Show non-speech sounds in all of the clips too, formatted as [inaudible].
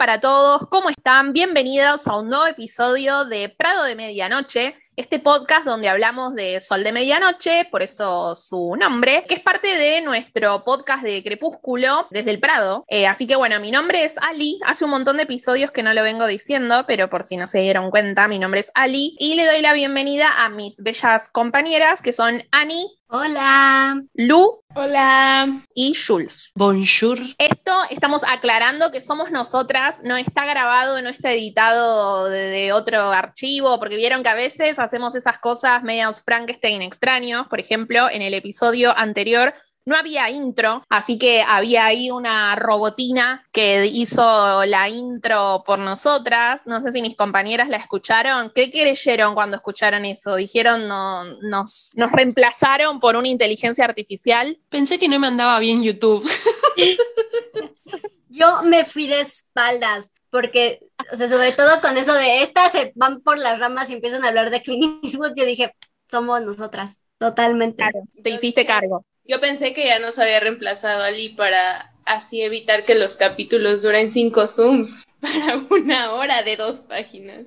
Para todos, ¿cómo están? Bienvenidos a un nuevo episodio de Prado de Medianoche, este podcast donde hablamos de Sol de Medianoche, por eso su nombre, que es parte de nuestro podcast de Crepúsculo desde el Prado. Eh, así que bueno, mi nombre es Ali, hace un montón de episodios que no lo vengo diciendo, pero por si no se dieron cuenta, mi nombre es Ali y le doy la bienvenida a mis bellas compañeras que son Ani, Hola. Lu Hola. y Jules. Bonjour. Esto estamos aclarando que somos nosotras, no está grabado, no está editado de, de otro archivo, porque vieron que a veces hacemos esas cosas medias Frankenstein extraños. Por ejemplo, en el episodio anterior no había intro, así que había ahí una robotina que hizo la intro por nosotras. No sé si mis compañeras la escucharon. ¿Qué creyeron cuando escucharon eso? Dijeron, no, nos, nos reemplazaron por una inteligencia artificial. Pensé que no me andaba bien YouTube. Yo me fui de espaldas porque, o sea, sobre todo con eso de estas se van por las ramas y empiezan a hablar de Clint Eastwood, yo dije, somos nosotras, totalmente. Te hiciste cargo. Yo pensé que ya nos había reemplazado Ali para así evitar que los capítulos duren cinco zooms [laughs] para una hora de dos páginas.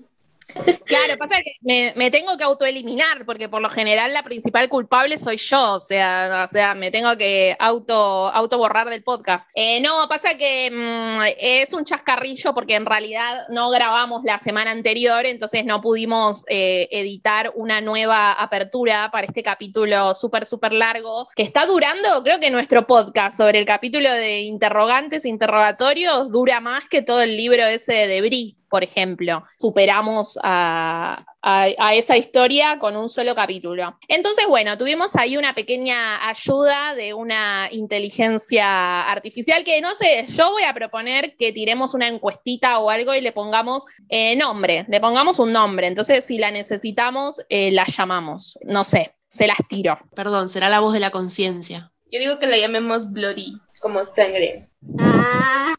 Claro, pasa que me, tengo que autoeliminar, porque por lo general la principal culpable soy yo, o sea, o sea, me tengo que auto, auto borrar del podcast. Eh, no, pasa que mm, es un chascarrillo porque en realidad no grabamos la semana anterior, entonces no pudimos eh, editar una nueva apertura para este capítulo súper, súper largo, que está durando, creo que nuestro podcast sobre el capítulo de interrogantes interrogatorios dura más que todo el libro ese de Brie por ejemplo. Superamos a, a, a, esa historia con un solo capítulo. Entonces, bueno, tuvimos ahí una pequeña ayuda de una inteligencia artificial que no sé, yo voy a proponer que tiremos una encuestita o algo y le pongamos eh, nombre, le pongamos un nombre. Entonces, si la necesitamos, eh, la llamamos. No sé, se las tiro. Perdón, será la voz de la conciencia. Yo digo que la llamemos Bloody, como sangre. Ah,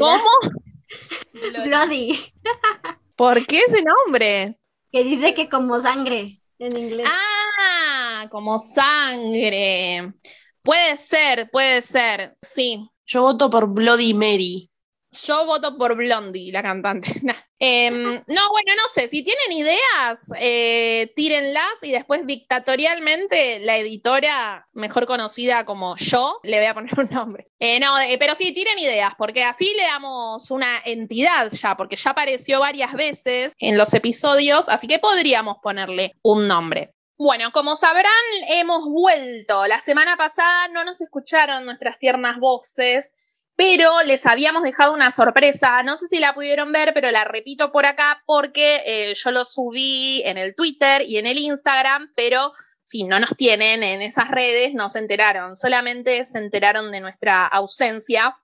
¿Cómo? Bloody. [laughs] ¿Por qué ese nombre? Que dice que como sangre en inglés. Ah, como sangre. Puede ser, puede ser, sí. Yo voto por Bloody Mary. Yo voto por Blondie, la cantante. [laughs] Eh, no, bueno, no sé. Si tienen ideas, eh, tírenlas y después dictatorialmente la editora, mejor conocida como yo, le voy a poner un nombre. Eh, no, pero sí, tiren ideas, porque así le damos una entidad ya, porque ya apareció varias veces en los episodios, así que podríamos ponerle un nombre. Bueno, como sabrán, hemos vuelto. La semana pasada no nos escucharon nuestras tiernas voces pero les habíamos dejado una sorpresa, no sé si la pudieron ver, pero la repito por acá porque eh, yo lo subí en el Twitter y en el Instagram, pero si no nos tienen en esas redes, no se enteraron, solamente se enteraron de nuestra ausencia.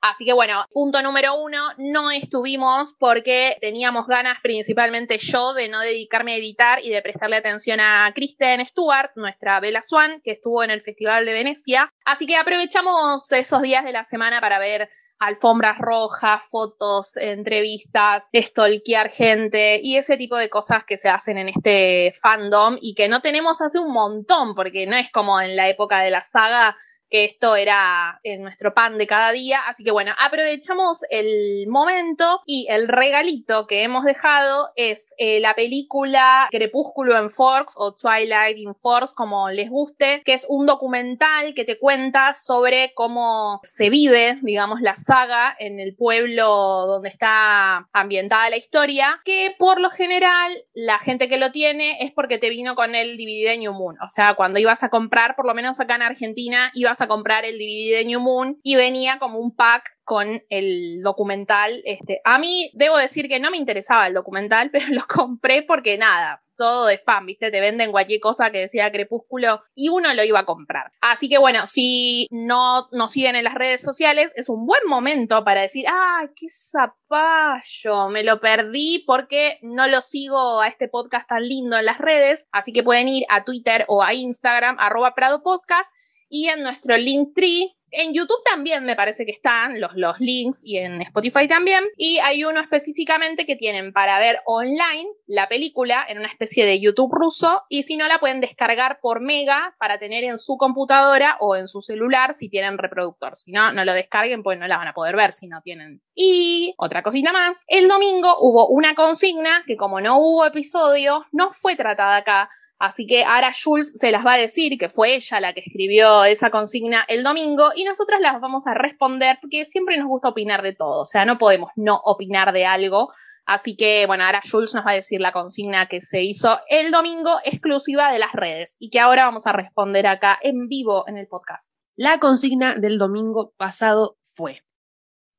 Así que bueno, punto número uno, no estuvimos porque teníamos ganas, principalmente yo, de no dedicarme a editar y de prestarle atención a Kristen Stewart, nuestra Bella Swan, que estuvo en el Festival de Venecia. Así que aprovechamos esos días de la semana para ver alfombras rojas, fotos, entrevistas, stalkear gente y ese tipo de cosas que se hacen en este fandom y que no tenemos hace un montón, porque no es como en la época de la saga que esto era eh, nuestro pan de cada día. Así que bueno, aprovechamos el momento y el regalito que hemos dejado es eh, la película Crepúsculo en Forks o Twilight in Forks, como les guste, que es un documental que te cuenta sobre cómo se vive, digamos, la saga en el pueblo donde está ambientada la historia, que por lo general la gente que lo tiene es porque te vino con el DVD New Moon. O sea, cuando ibas a comprar, por lo menos acá en Argentina, ibas a comprar el DVD de New Moon y venía como un pack con el documental. Este, a mí debo decir que no me interesaba el documental, [laughs] pero lo compré porque nada, todo de fan, ¿viste? Te venden cualquier cosa que decía Crepúsculo y uno lo iba a comprar. Así que bueno, si no nos siguen en las redes sociales, es un buen momento para decir, ah, qué zapallo, me lo perdí porque no lo sigo a este podcast tan lindo en las redes, así que pueden ir a Twitter o a Instagram, arroba Prado Podcast, y en nuestro link tree en YouTube también me parece que están los, los links y en Spotify también. Y hay uno específicamente que tienen para ver online la película en una especie de YouTube ruso y si no la pueden descargar por mega para tener en su computadora o en su celular si tienen reproductor. Si no, no lo descarguen pues no la van a poder ver si no tienen. Y otra cosita más, el domingo hubo una consigna que como no hubo episodio, no fue tratada acá Así que ahora Jules se las va a decir que fue ella la que escribió esa consigna el domingo y nosotras las vamos a responder porque siempre nos gusta opinar de todo, o sea, no podemos no opinar de algo. Así que, bueno, ahora Jules nos va a decir la consigna que se hizo el domingo exclusiva de las redes y que ahora vamos a responder acá en vivo en el podcast. La consigna del domingo pasado fue,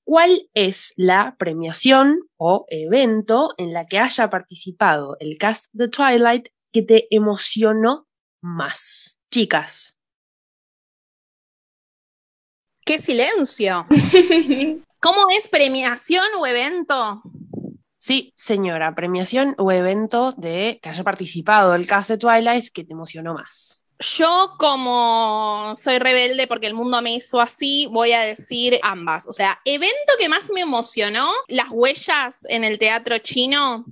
¿cuál es la premiación o evento en la que haya participado el cast de Twilight que te emocionó más? Chicas. ¡Qué silencio! [laughs] ¿Cómo es premiación o evento? Sí, señora, premiación o evento de que haya participado el cast de Twilight que te emocionó más. Yo, como soy rebelde porque el mundo me hizo así, voy a decir ambas. O sea, evento que más me emocionó, las huellas en el teatro chino,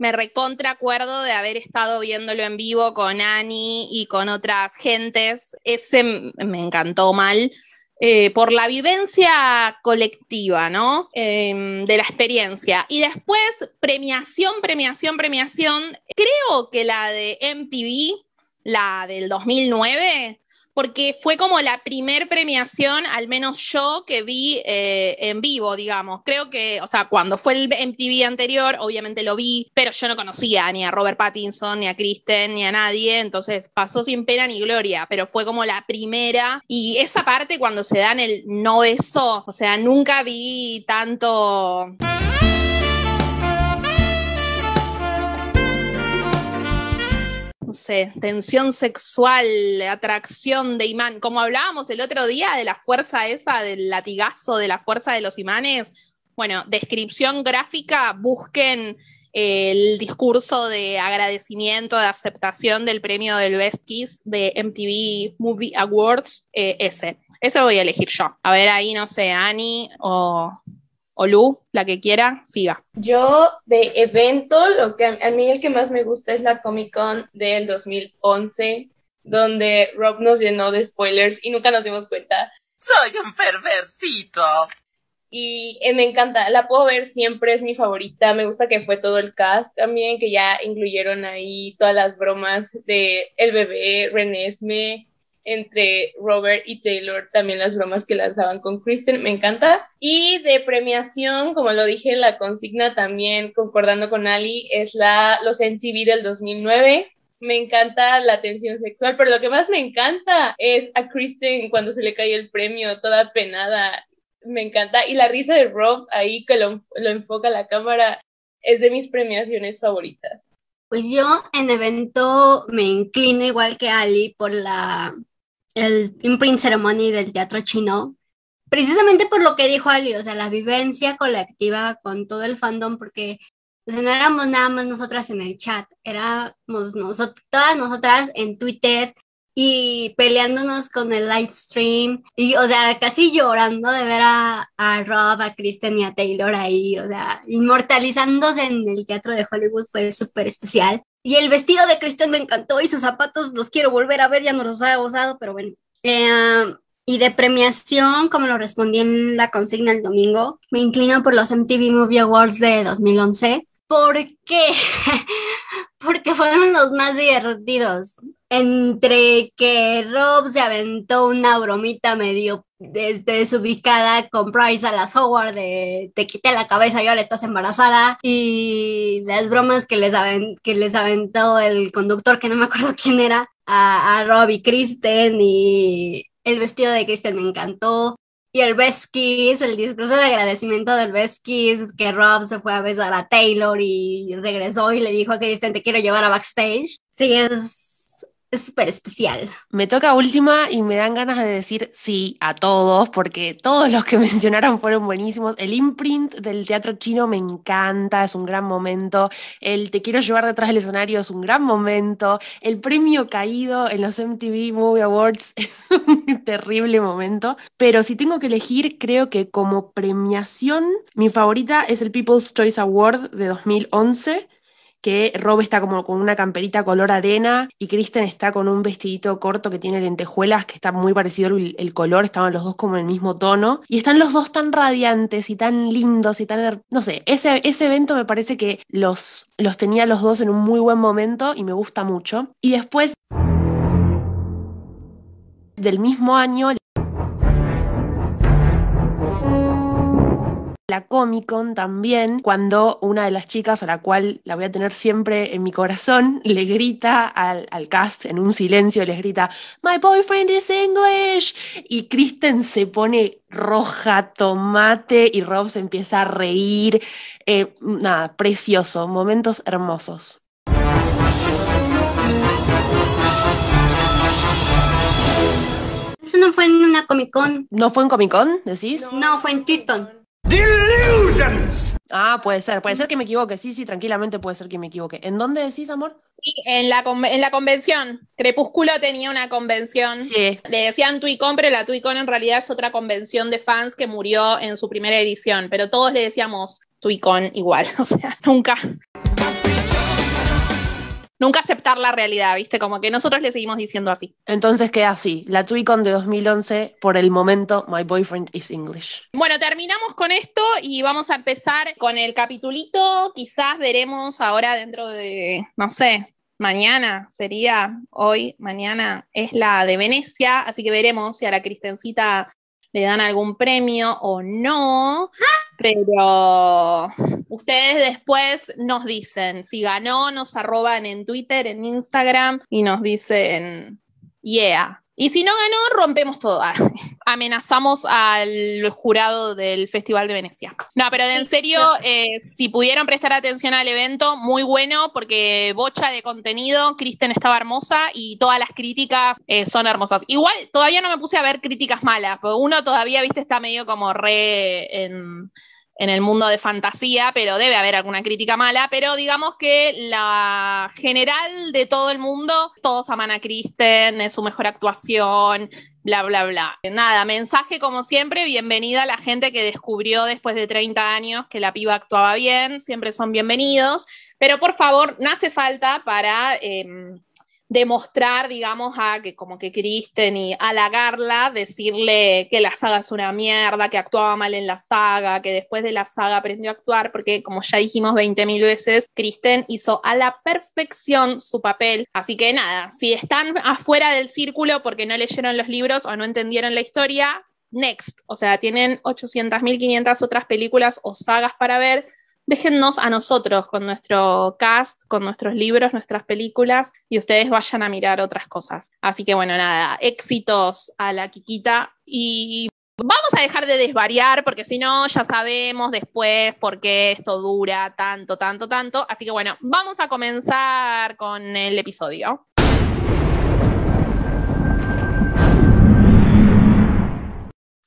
me recontra acuerdo de haber estado viéndolo en vivo con Annie y con otras gentes. Ese me encantó mal. Eh, por la vivencia colectiva, ¿no? Em, de la experiencia. Y después, premiación, premiación, premiación. Creo que la de MTV, la del 2009, porque fue como la primer premiación, al menos yo, que vi eh, en vivo, digamos. Creo que, o sea, cuando fue el MTV anterior, obviamente lo vi, pero yo no conocía ni a Robert Pattinson, ni a Kristen, ni a nadie, entonces pasó sin pena ni gloria, pero fue como la primera. Y esa parte cuando se dan el no beso, o sea, nunca vi tanto... no sé, tensión sexual, atracción de imán, como hablábamos el otro día de la fuerza esa, del latigazo, de la fuerza de los imanes. Bueno, descripción gráfica, busquen el discurso de agradecimiento, de aceptación del premio del Best Kiss de MTV Movie Awards, eh, ese. Ese voy a elegir yo. A ver ahí, no sé, Annie o o Lu, la que quiera, siga. Yo de evento, lo que a, mí el que más me gusta es la Comic Con del 2011, donde Rob nos llenó de spoilers y nunca nos dimos cuenta. Soy un perversito. Y eh, me encanta, la puedo ver siempre, es mi favorita. Me gusta que fue todo el cast también, que ya incluyeron ahí todas las bromas de El Bebé, Renesme, entre Robert y Taylor, también las bromas que lanzaban con Kristen, me encanta. Y de premiación, como lo dije, la consigna también, concordando con Ali, es la los MTV del 2009. Me encanta la tensión sexual, pero lo que más me encanta es a Kristen cuando se le cae el premio, toda penada. Me encanta. Y la risa de Rob ahí que lo, lo enfoca la cámara es de mis premiaciones favoritas. Pues yo en evento me inclino igual que Ali por la el imprint ceremony del teatro chino, precisamente por lo que dijo Ali, o sea, la vivencia colectiva con todo el fandom, porque no éramos nada más nosotras en el chat, éramos todas nosotras en Twitter y peleándonos con el live stream, y o sea, casi llorando de ver a, a Rob, a Kristen y a Taylor ahí, o sea, inmortalizándose en el teatro de Hollywood fue súper especial. Y el vestido de Kristen me encantó y sus zapatos los quiero volver a ver, ya no los he usado, pero bueno. Eh, y de premiación, como lo respondí en la consigna el domingo, me inclino por los MTV Movie Awards de 2011. ¿Por qué? [laughs] Porque fueron los más divertidos. Entre que Rob se aventó una bromita medio desde desubicada con Bryce a las Howard de te quité la cabeza y ahora estás embarazada y las bromas que les, que les aventó el conductor que no me acuerdo [laughs] quién era a, a Rob y Kristen y el vestido de Kristen me encantó Y el Best Kiss, el discurso de agradecimiento del Best Kiss, que Rob se fue a besar a Taylor y regresó y le dijo a Kristen, te quiero llevar a backstage. Sí, es es súper especial. Me toca última y me dan ganas de decir sí a todos, porque todos los que [laughs] mencionaron fueron buenísimos. El imprint del teatro chino me encanta, es un gran momento. El Te quiero llevar detrás del escenario es un gran momento. El premio caído en los MTV Movie Awards [laughs] es un terrible momento. Pero si tengo que elegir, creo que como premiación, mi favorita es el People's Choice Award de 2011 que Rob está como con una camperita color arena y Kristen está con un vestidito corto que tiene lentejuelas, que está muy parecido el, color, estaban los dos como en el mismo tono, y están los dos tan radiantes y tan lindos y tan, no sé, ese, ese evento me parece que los, los tenía los dos en un muy buen momento y me gusta mucho. Y después del mismo año la Comic Con también, cuando una de las chicas, a la cual la voy a tener siempre en mi corazón, [laughs] le grita al, cast en un silencio, les grita, My boyfriend is English. Y Kristen se pone roja, tomate, y Rob se empieza a reír. Eh, nada, precioso, momentos hermosos. Eso no fue en una Comic Con. ¿No fue en Comic Con, decís? No, fue en Twitter. Delusions. Ah, puede ser, puede ser que me equivoque, sí, sí, tranquilamente puede ser que me equivoque. ¿En dónde decís, amor? Sí, en la, en la convención. Crepúsculo tenía una convención. Sí. Le decían Twicon, pero la Twicon en realidad es otra convención de fans que murió en su primera edición, pero todos le decíamos Twicon igual, [laughs] o sea, nunca nunca aceptar la realidad, ¿viste? Como que nosotros le seguimos diciendo así. Entonces queda así, la Twicon de 2011, por el momento, My Boyfriend is English. Bueno, terminamos con esto y vamos a empezar con el capitulito. Quizás veremos ahora dentro de, no sé, mañana sería, hoy, mañana es la de Venecia, así que veremos si a la Cristencita le dan algún premio o no, pero ustedes después nos dicen, si ganó, nos arroban en Twitter, en Instagram y nos dicen, yeah, y si no ganó, rompemos todo. Ah, [laughs] amenazamos al jurado del Festival de Venecia. No, pero en serio, eh, si pudieron prestar atención al evento, muy bueno, porque bocha de contenido, Kristen estaba hermosa y todas las críticas eh, son hermosas. Igual, todavía no me puse a ver críticas malas, porque uno todavía, viste, está medio como re en en el mundo de fantasía, pero debe haber alguna crítica mala, pero digamos que la general de todo el mundo, todos aman a Kristen, es su mejor actuación, bla, bla, bla. Nada, mensaje como siempre, bienvenida a la gente que descubrió después de 30 años que la piba actuaba bien, siempre son bienvenidos, pero por favor, no hace falta para... Em, demostrar, digamos, a que como que Kristen y halagarla, decirle que la saga es una mierda, que actuaba mal en la saga, que después de la saga aprendió a actuar, porque como ya dijimos 20.000 veces, Kristen hizo a la perfección su papel. Así que nada, si están afuera del círculo porque no leyeron los libros o no entendieron la historia, next. O sea, tienen 800.500 otras películas o sagas para ver déjennos a nosotros con nuestro cast, con nuestros libros, nuestras películas y ustedes vayan a mirar otras cosas. Así que bueno, nada, éxitos a la Kikita y vamos a dejar de desvariar porque si no ya sabemos después por qué esto dura tanto, tanto, tanto. Así que bueno, vamos a comenzar con el episodio.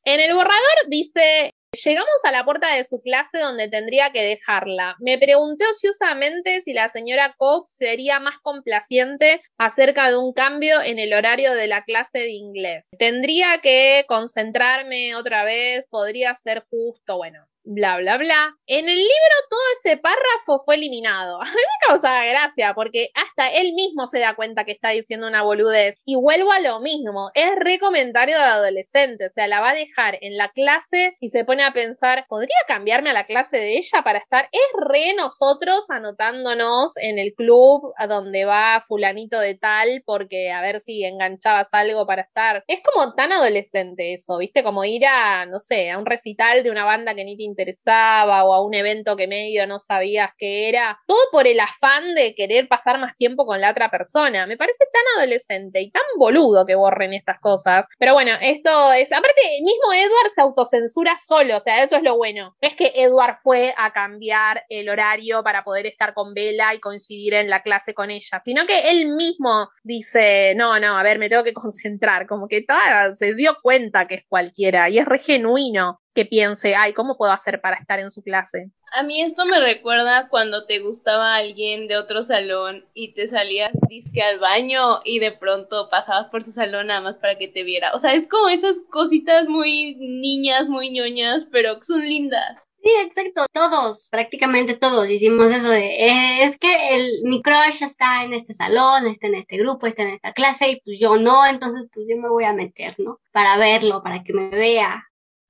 En el borrador dice Llegamos a la puerta de su clase donde tendría que dejarla. Me pregunté ociosamente si la señora Cobb sería más complaciente acerca de un cambio en el horario de la clase de inglés. Tendría que concentrarme otra vez, podría ser justo, bueno, bla, bla, bla. En el libro todo ese párrafo fue eliminado. [laughs] A mí me causaba gracia porque hasta él mismo se da cuenta que está diciendo una boludez. Y vuelvo a lo mismo, es re comentario de adolescente, o sea, la va a dejar en la clase y se pone a pensar, ¿podría cambiarme a la clase de ella para estar? Es re nosotros anotándonos en el club a donde va fulanito de tal porque a ver si enganchabas algo para estar. Es como tan adolescente eso, ¿viste? Como ir a, no sé, a un recital de una banda que ni te interesaba o a un evento que medio no sabías qué era, todo por el afán de querer pasar más tiempo con la otra persona. Me parece tan adolescente y tan boludo que borren estas cosas. Pero bueno, esto es, aparte, mismo Edward se autocensura solo, o sea, eso es lo bueno. No es que Edward fue a cambiar el horario para poder estar con Bella y coincidir en la clase con ella, sino que él mismo dice, no, no, a ver, me tengo que concentrar, como que toda, se dio cuenta que es cualquiera y es re genuino que piense, ay, ¿cómo puedo hacer para estar en su clase? A mí esto me recuerda cuando te gustaba alguien de otro salón y te salías disque al baño y de pronto pasabas por su salón nada más para que te viera. O sea, es como esas cositas muy niñas, muy ñoñas, pero que son lindas. Sí, exacto, todos, prácticamente todos hicimos eso de, eh, es que el, mi crush está en este salón, está en este grupo, está en esta clase y pues yo no, entonces pues yo me voy a meter, ¿no? Para verlo, para que me vea.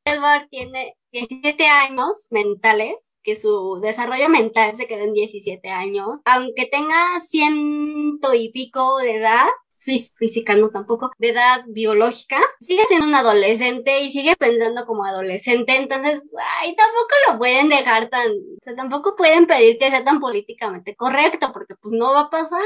Edward tiene 17 años mentales, que su desarrollo mental se quedó en 17 años, aunque tenga ciento y pico de edad, física no tampoco, de edad biológica, sigue siendo un adolescente y sigue pensando como adolescente, entonces, ay, tampoco lo pueden dejar tan, o sea, tampoco pueden pedir que sea tan políticamente correcto, porque pues no va a pasar.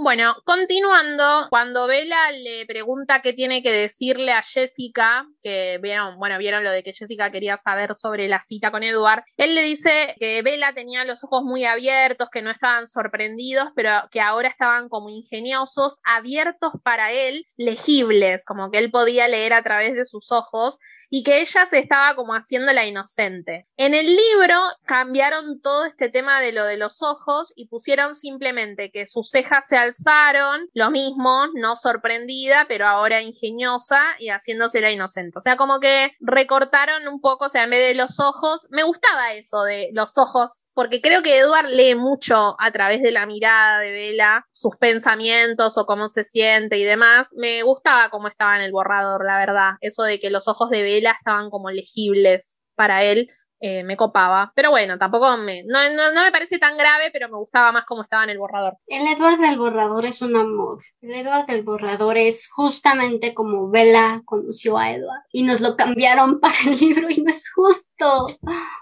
Bueno, continuando, cuando Bella le pregunta qué tiene que decirle a Jessica, que vieron, bueno, vieron lo de que Jessica quería saber sobre la cita con Edward, él le dice que Bella tenía los ojos muy abiertos, que no estaban sorprendidos, pero que ahora estaban como ingeniosos, abiertos para él, legibles, como que él podía leer a través de sus ojos, y que ella se estaba como haciendo la inocente. En el libro cambiaron todo este tema de lo de los ojos y pusieron simplemente que sus cejas se alzaron, lo mismo, no sorprendida, pero ahora ingeniosa y haciéndose la inocente. O sea, como que recortaron un poco, o sea, en vez de los ojos, me gustaba eso de los ojos porque creo que Edward lee mucho a través de la mirada de Bella, sus pensamientos o cómo se siente y demás. Me gustaba cómo estaba en el borrador, la verdad. Eso de que los ojos de Bella estaban como legibles para él. Eh, me copaba. Pero bueno, tampoco me. No, no, me parece tan grave, pero me gustaba más cómo estaba en el borrador. El Edward del borrador es un amor. El Edward del borrador es justamente como Bella conoció a Edward. Y nos lo cambiaron [laughs] para el libro y no es justo.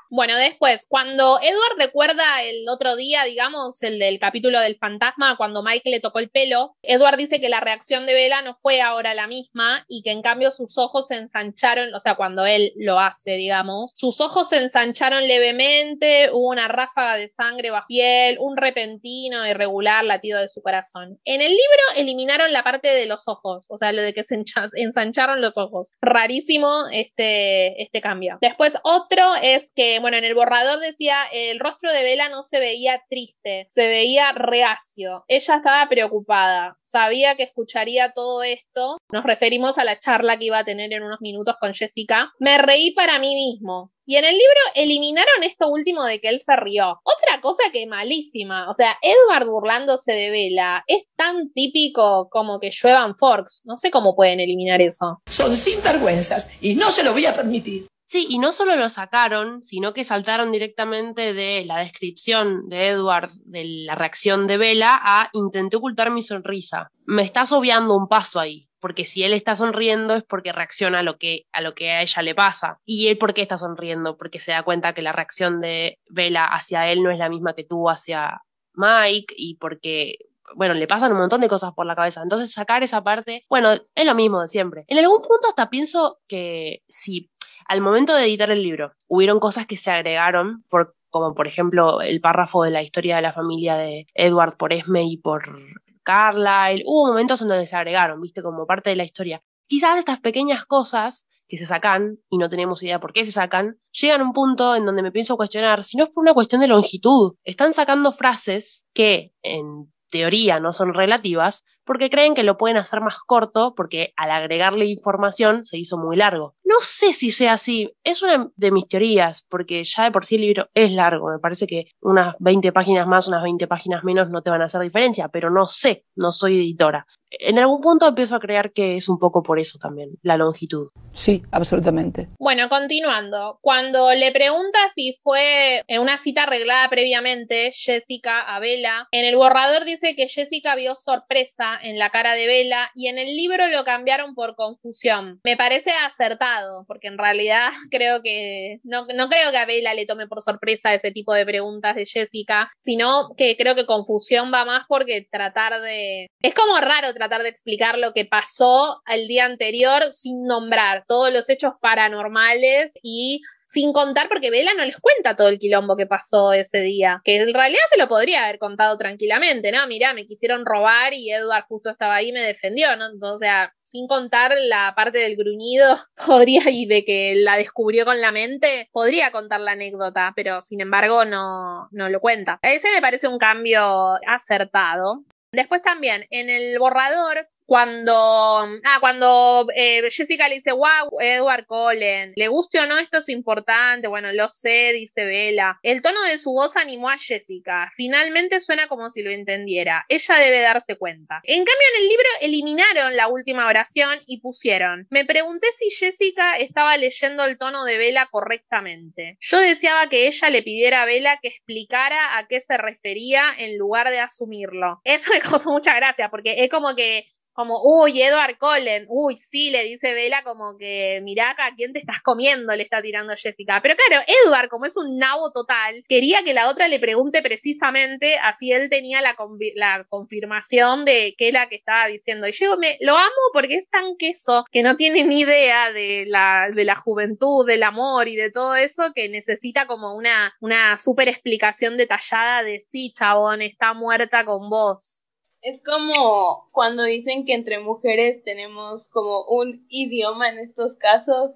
Bueno, después, cuando Edward recuerda el otro día, digamos, el del capítulo del fantasma, cuando Mike le tocó el pelo, Edward dice que la reacción de Bella no fue ahora la misma y que en cambio sus ojos se ensancharon, o sea, cuando él lo hace, digamos, sus ojos se ensancharon levemente, hubo una ráfaga de sangre bajo piel, un repentino, irregular latido de su corazón. En el libro eliminaron la parte de los ojos, o sea, lo de que se ensancharon los ojos. Rarísimo este, este cambio. Después otro es que bueno, en el borrador decía, el rostro de Vela no se veía triste, se veía reacio. Ella estaba preocupada, sabía que escucharía todo esto. Nos referimos a la charla que iba a tener en unos minutos con Jessica. Me reí para mí mismo. Y en el libro eliminaron esto último de que él se rió. Otra cosa que malísima. O sea, Edward burlándose de Vela es tan típico como que lluevan forks. No sé cómo pueden eliminar eso. Son sinvergüenzas y no se lo voy a permitir. Sí, y no solo lo sacaron, sino que saltaron directamente de la descripción de Edward de la reacción de Bella a intenté ocultar mi sonrisa. Me estás obviando un paso ahí, porque si él está sonriendo es porque reacciona a lo que a lo que a ella le pasa. ¿Y él por qué está sonriendo? Porque se da cuenta que la reacción de Bella hacia él no es la misma que tuvo hacia Mike y porque bueno, le pasan un montón de cosas por la cabeza. Entonces sacar esa parte, bueno, es lo mismo de siempre. En algún punto hasta pienso que si al momento de editar el libro, hubieron cosas que se agregaron, como por ejemplo el párrafo de la historia de la familia de Edward por Esme y por Carlyle. Hubo momentos en donde se agregaron, viste, como parte de la historia. Quizás estas pequeñas cosas que se sacan, y no tenemos idea por qué se sacan, llegan a un punto en donde me pienso cuestionar si no es por una cuestión de longitud. Están sacando frases que, en teoría, no son relativas, porque creen que lo pueden hacer más corto porque al agregarle información se hizo muy largo. No sé si sea así, es una de mis teorías, porque ya de por sí el libro es largo, me parece que unas 20 páginas más, unas 20 páginas menos no te van a hacer diferencia, pero no sé, no soy editora. En algún punto empiezo a creer que es un poco por eso también, la longitud. Sí, absolutamente. Bueno, continuando. Cuando le pregunta si fue en una cita arreglada previamente, Jessica a Bella, en el borrador dice que Jessica vio sorpresa en la cara de Bella y en el libro lo cambiaron por confusión. Me parece acertado, porque en realidad [laughs] creo que no, no creo que a Bella le tome por sorpresa ese tipo de preguntas de Jessica, sino que creo que confusión va más porque tratar de... Es como raro tratar de explicar lo que pasó el día anterior sin nombrar todos los hechos paranormales y sin contar porque Vela no les cuenta todo el quilombo que pasó ese día, que en realidad se lo podría haber contado tranquilamente, ¿no? Mirá, me quisieron robar y Edward justo estaba ahí y me defendió, ¿no? sea, sin contar la parte del gruñido, [laughs] podría y de que la descubrió con la mente, podría contar la anécdota, pero sin embargo no, no lo cuenta. Ese me parece un cambio acertado. Después también, en el borrador cuando, ah, cuando eh, Jessica le dice, wow, Edward Cullen, le guste o no, esto es importante, bueno, lo sé, dice Bella. El tono de su voz animó a Jessica. Finalmente suena como si lo entendiera. Ella debe darse cuenta. En cambio, en el libro eliminaron la última oración y pusieron, me pregunté si Jessica estaba leyendo el tono de Bella correctamente. Yo deseaba que ella le pidiera a Bella que explicara a qué se refería en lugar de asumirlo. Eso me [laughs] causó mucha gracia, porque es como que como, uy, Edward Cullen, uy, sí, le dice Vela como que, mirá acá, ¿quién te estás comiendo? Le está tirando Jessica. Pero claro, Edward, como es un nabo total, quería que la otra le pregunte precisamente, así él tenía la, la confirmación de que la que estaba diciendo. Y yo me, lo amo porque es tan queso que no tiene ni idea de la, de la juventud, del amor y de todo eso, que necesita como una, una super explicación detallada de sí, chabón, está muerta con vos. Es como cuando dicen que entre mujeres tenemos como un idioma en estos casos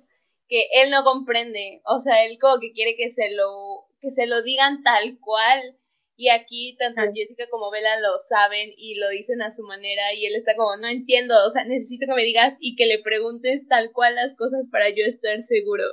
que él no comprende. O sea, él como que quiere que se lo, que se lo digan tal cual. Y aquí tanto Jessica como Bella lo saben y lo dicen a su manera y él está como, no entiendo, o sea, necesito que me digas y que le preguntes tal cual las cosas para yo estar seguro.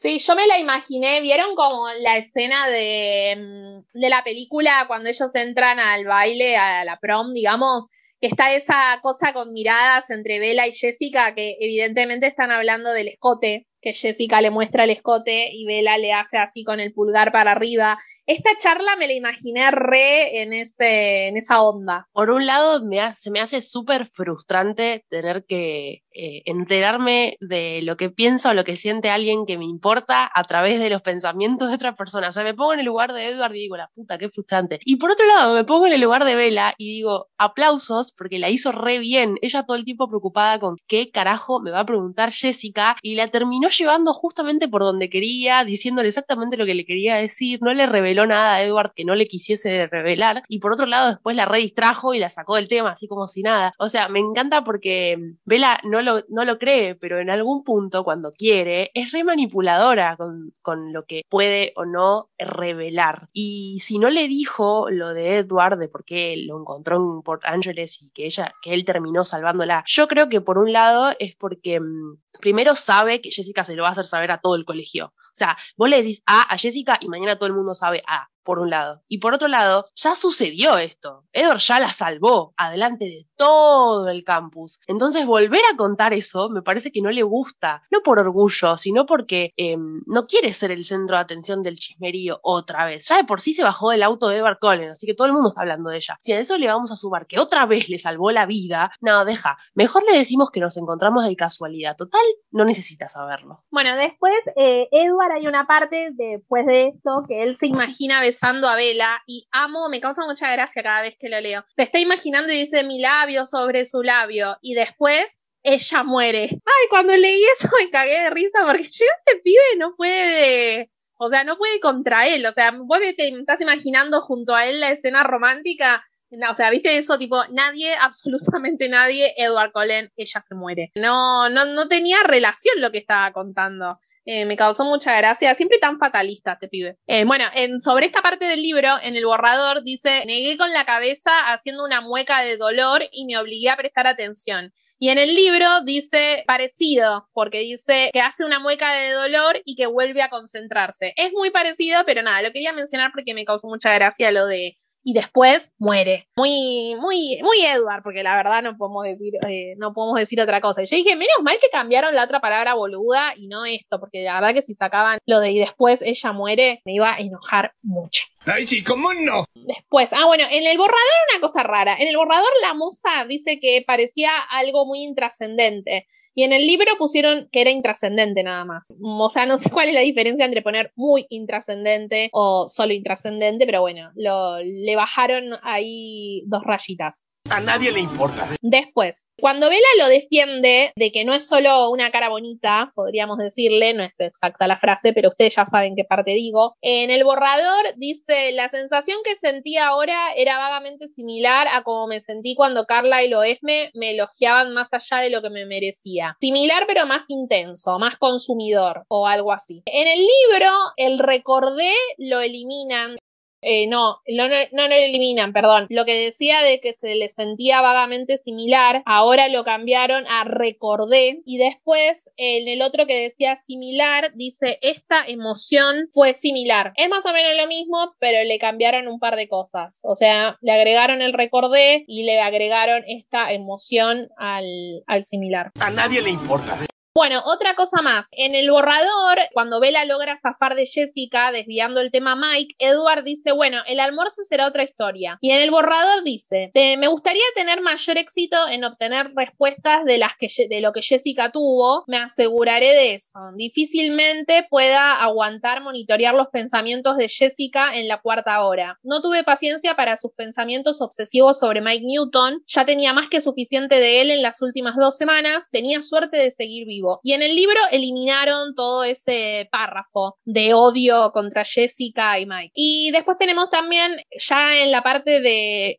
Sí, yo me la imaginé, vieron como la escena de, mm, de la película cuando ellos entran al baile, a la prom, digamos, que está esa cosa con miradas entre Bella y Jessica, que evidentemente están hablando del escote, que Jessica le muestra el escote y Bella le hace así con el pulgar para arriba. Esta charla me la imaginé re en, ese, en esa onda. Por un lado, me se me hace súper frustrante tener que eh, enterarme de lo que piensa o lo que siente alguien que me importa a través de los pensamientos de otra persona. O sea, me pongo en el lugar de Edward y digo, la puta, qué frustrante. Y por otro lado, me pongo en el lugar de Bella y digo, aplausos porque la hizo re bien. Ella todo el tiempo preocupada con qué carajo me va a preguntar Jessica y la terminó llevando justamente por donde quería, diciéndole exactamente lo que le quería decir, no le reveló nada a Edward que no le quisiese revelar, y por otro lado después la redistrajo y la sacó del tema, así como si nada. O sea, me encanta porque Vela no lo, no lo cree, pero en algún punto, cuando quiere, es re manipuladora con, con lo que puede o no revelar. Y si no le dijo lo de Edward, de por qué lo encontró en Port Angeles y que ella, que él terminó salvándola, yo creo que por un lado es porque mm, primero sabe que Jessica se lo va a hacer saber a todo el colegio. O sea, vos le decís A a Jessica y mañana todo el mundo sabe A por un lado. Y por otro lado, ya sucedió esto. Edward ya la salvó adelante de todo el campus. Entonces, volver a contar eso me parece que no le gusta. No por orgullo, sino porque em, no quiere ser el centro de atención del chismerío otra vez. Ya de por sí se bajó del auto de Edward Cullen, así que todo el mundo está hablando de ella. Si a eso le vamos a sumar que otra vez le salvó la vida, no, deja. Mejor le decimos que nos encontramos de casualidad. Total, no necesita saberlo. Bueno, después, eh, Edward hay una parte después de esto que él se imagina besando a Vela y amo, me causa mucha gracia cada vez que lo leo. Se está imaginando y dice mi labio sobre su labio y después ella muere. Ay, cuando leí eso me cagué de risa porque yo este pibe no puede, o sea, no puede contra él, o sea, vos te estás imaginando junto a él la escena romántica o sea, viste eso, tipo, nadie, absolutamente nadie, Edward Cullen, ella se muere. No, no, no tenía relación lo que estaba contando. Eh, me causó mucha gracia, siempre tan fatalista este pibe. Eh, bueno, en, sobre esta parte del libro, en el borrador, dice, negué con la cabeza haciendo una mueca de dolor y me obligué a prestar atención. Y en el libro dice parecido, porque dice que hace una mueca de dolor y que vuelve a concentrarse. Es muy parecido, pero nada, lo quería mencionar porque me causó mucha gracia lo de y después muere. Muy, muy, muy Edward, porque la verdad no podemos decir, eh, no podemos decir otra cosa. Y yo dije, menos mal que cambiaron la otra palabra boluda y no esto, porque la verdad que si sacaban lo de y después ella muere, me iba a enojar mucho. Ay, sí, ¿cómo no? Después, ah, bueno, en el borrador una cosa rara. En el borrador la musa dice que parecía algo muy intrascendente. Y en el libro pusieron que era intrascendente nada más. O sea, no sé cuál es la diferencia entre poner muy intrascendente o solo intrascendente, pero bueno, lo, le bajaron ahí dos rayitas. A nadie le importa. Después, cuando Bella lo defiende de que no es solo una cara bonita, podríamos decirle, no es exacta la frase, pero ustedes ya saben qué parte digo, en el borrador dice, la sensación que sentí ahora era vagamente similar a como me sentí cuando Carla y lo Esme me elogiaban más allá de lo que me merecía. Similar pero más intenso, más consumidor o algo así. En el libro, el recordé lo eliminan eh, no, no, no, lo eliminan, perdón. Lo que decía de que se le sentía vagamente similar, ahora lo cambiaron a recordé y después en el otro que decía similar dice esta emoción fue similar. Es más o menos lo mismo, pero le cambiaron un par de cosas. O sea, le agregaron el recordé y le agregaron esta emoción al, al similar. A nadie le importa. Bueno, otra cosa más. En el borrador, cuando Bella logra zafar de Jessica, desviando el tema Mike, Edward dice, bueno, el almuerzo será otra historia. Y en el borrador dice, me gustaría tener mayor éxito en obtener respuestas de las que de lo que Jessica tuvo. Me aseguraré de eso. Difícilmente pueda aguantar monitorear los pensamientos de Jessica en la cuarta hora. No tuve paciencia para sus pensamientos obsesivos sobre Mike Newton. Ya tenía más que suficiente de él en las últimas dos semanas. Tenía suerte de seguir vivo. Y en el libro eliminaron todo ese párrafo de odio contra Jessica y Mike. Y después tenemos también, ya en la parte de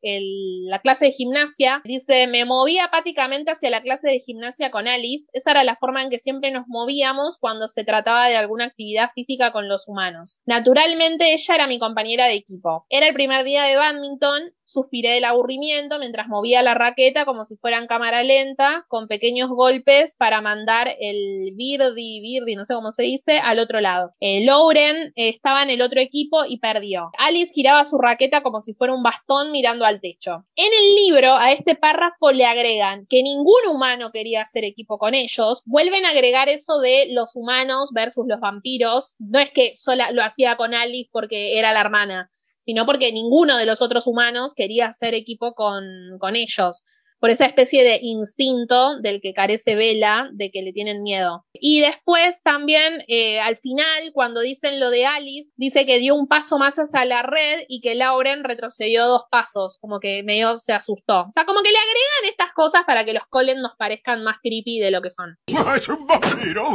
la clase de gimnasia, dice, me moví apáticamente hacia la clase de gimnasia con Alice. Esa era la forma en que siempre nos movíamos cuando se trataba de alguna actividad física con los humanos. Naturalmente ella era mi compañera de equipo. Era el primer día de badminton suspiré del aburrimiento mientras movía la raqueta como si fuera en cámara lenta, con pequeños golpes para mandar el Birdi, Birdi, no sé cómo se dice, al otro lado. Eh, Lauren estaba en el otro equipo y perdió. Alice giraba su raqueta como si fuera un bastón mirando al techo. En el libro, a este párrafo le agregan que ningún humano quería hacer equipo con ellos. Vuelven a agregar eso de los humanos versus los vampiros. No es que sola lo hacía con Alice porque era la hermana sino porque ninguno de los otros humanos quería hacer equipo con, con ellos por esa especie de instinto del que carece Vela, de que le tienen miedo. Y después también, eh, al final, cuando dicen lo de Alice, dice que dio un paso más hacia la red y que Lauren retrocedió dos pasos, como que medio se asustó. O sea, como que le agregan estas cosas para que los Colen nos parezcan más creepy de lo que son. ¡Es un vampiro!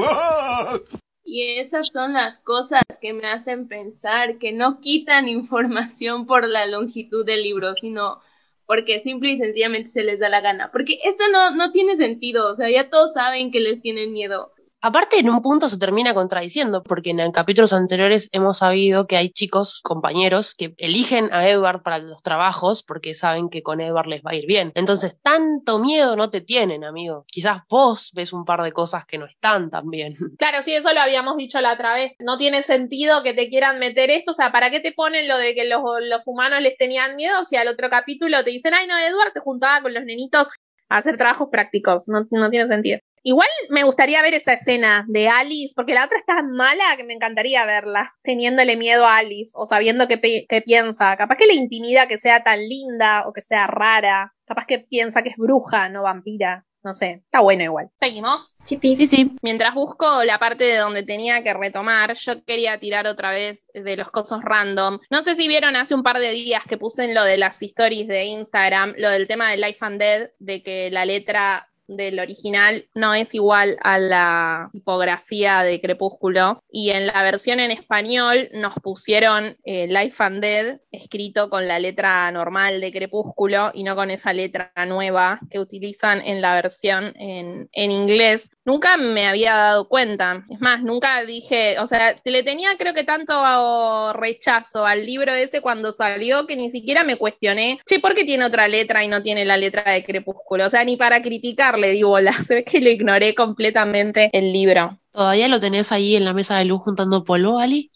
Y esas son las cosas que me hacen pensar que no quitan información por la longitud del libro, sino porque simple y sencillamente se les da la gana. Porque esto no, no tiene sentido, o sea, ya todos saben que les tienen miedo. Aparte, en un punto se termina contradiciendo, porque en capítulos anteriores hemos sabido que hay chicos, compañeros, que eligen a Edward para los trabajos porque saben que con Edward les va a ir bien. Entonces, tanto miedo no te tienen, amigo. Quizás vos ves un par de cosas que no están tan bien. [laughs] Claro, sí, eso lo habíamos dicho la otra vez. No tiene sentido que te quieran meter esto. O sea, ¿para qué te ponen lo de que los, humanos les tenían miedo si al otro capítulo te dicen, ay, no, Edward se juntaba con los nenitos a hacer trabajos prácticos? No tiene sentido. Igual me gustaría ver esa escena de Alice, porque la otra es tan mala que me encantaría verla, teniéndole miedo a Alice o sabiendo qué, piensa. Capaz que le intimida que sea tan linda o que sea rara. Capaz que piensa que es bruja, no vampira. No sé, está bueno igual. ¿Seguimos? Sí, sí, sí. Mientras busco la parte de donde tenía que retomar, yo quería tirar otra vez de los cosas random. No sé si vieron hace un par de días que puse en lo de las stories de Instagram, lo del tema de Life and Dead, de que la letra del original no es igual a la tipografía de Crepúsculo y en la versión en español nos pusieron eh, Life and Dead escrito con la letra normal de Crepúsculo y no con esa letra nueva que utilizan en la versión en, en inglés. Nunca me había dado cuenta, es más, nunca dije, o sea, le tenía creo que tanto rechazo al libro ese cuando salió que ni siquiera me cuestioné, che, ¿por qué tiene otra letra y no tiene la letra de Crepúsculo? O sea, ni para criticar le di bola. [laughs] Se ve que le ignoré completamente el libro. ¿Todavía lo tenés ahí en la mesa de luz juntando polvo, Ali?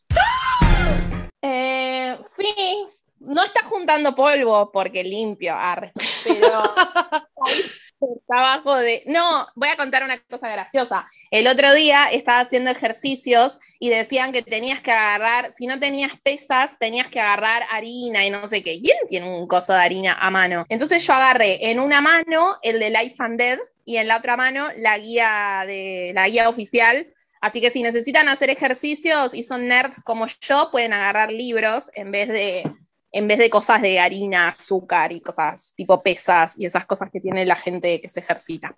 Eh, sí, no está juntando polvo porque limpio, arre, pero [laughs] trabajo de. No, voy a contar una cosa graciosa. El otro día estaba haciendo ejercicios y decían que tenías que agarrar, si no tenías pesas, tenías que agarrar harina y no sé qué. ¿Quién tiene un coso de harina a mano? Entonces yo agarré en una mano el de Life and Dead y en la otra mano la guía de la guía oficial. Así que si necesitan hacer ejercicios y son nerds como yo, pueden agarrar libros en vez de en vez de cosas de harina, azúcar y cosas tipo pesas y esas cosas que tiene la gente que se ejercita.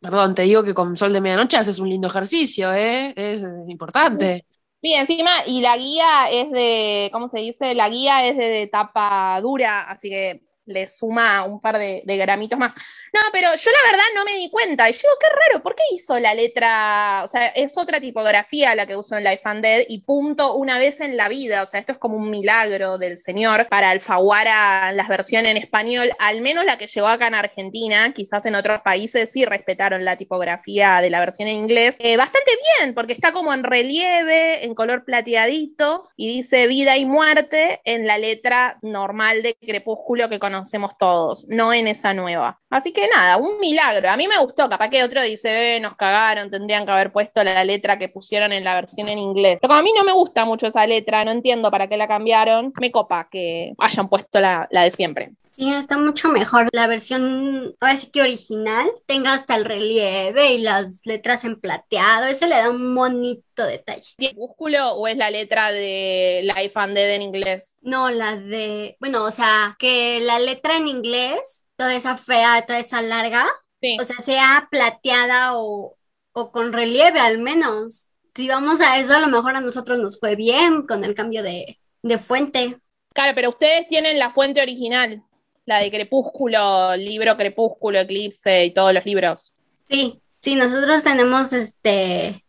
Perdón, te digo que con sol de medianoche haces un lindo ejercicio, ¿eh? Es importante. Sí, encima, y la guía es de, ¿cómo se dice? La guía es de, de tapa dura, así que le suma un par de, gramitos más. No, pero yo la verdad no me di cuenta. Y yo digo, qué raro, ¿por qué hizo la letra? O sea, es otra tipografía la que usó en Life and Dead y punto una vez en la vida. O sea, esto es como un milagro del señor para Alfaguara las versiones en español, al menos la que llegó acá en Argentina. Quizás en otros países sí respetaron la tipografía de la versión en inglés. Eh, bastante bien, porque está como en relieve, en color plateadito y dice vida y muerte en la letra normal de Crepúsculo que conocemos todos, no en esa nueva. Así que nada, un milagro. A mí me gustó, capaz que otro dice, eh, nos cagaron, tendrían que haber puesto la letra que pusieron en la versión en inglés. Pero a mí no me gusta mucho esa letra, no entiendo para qué la cambiaron. Me copa que hayan puesto la, la de siempre. Sí, está mucho mejor. La versión, ahora sí que original, tenga hasta el relieve y las letras en plateado. Eso le da un bonito detalle. ¿Crepúsculo o es la letra de Life and Dead en inglés? No, la de, bueno, o sea, que la letra en inglés, toda esa fea, toda esa larga, Sí. o sea, sea plateada o, o con relieve al menos. Si vamos a eso, a lo mejor a nosotros nos fue bien con el cambio de, de fuente. Claro, pero ustedes tienen la fuente original, la de Crepúsculo, libro Crepúsculo, Eclipse y todos los libros. Sí, sí, nosotros tenemos este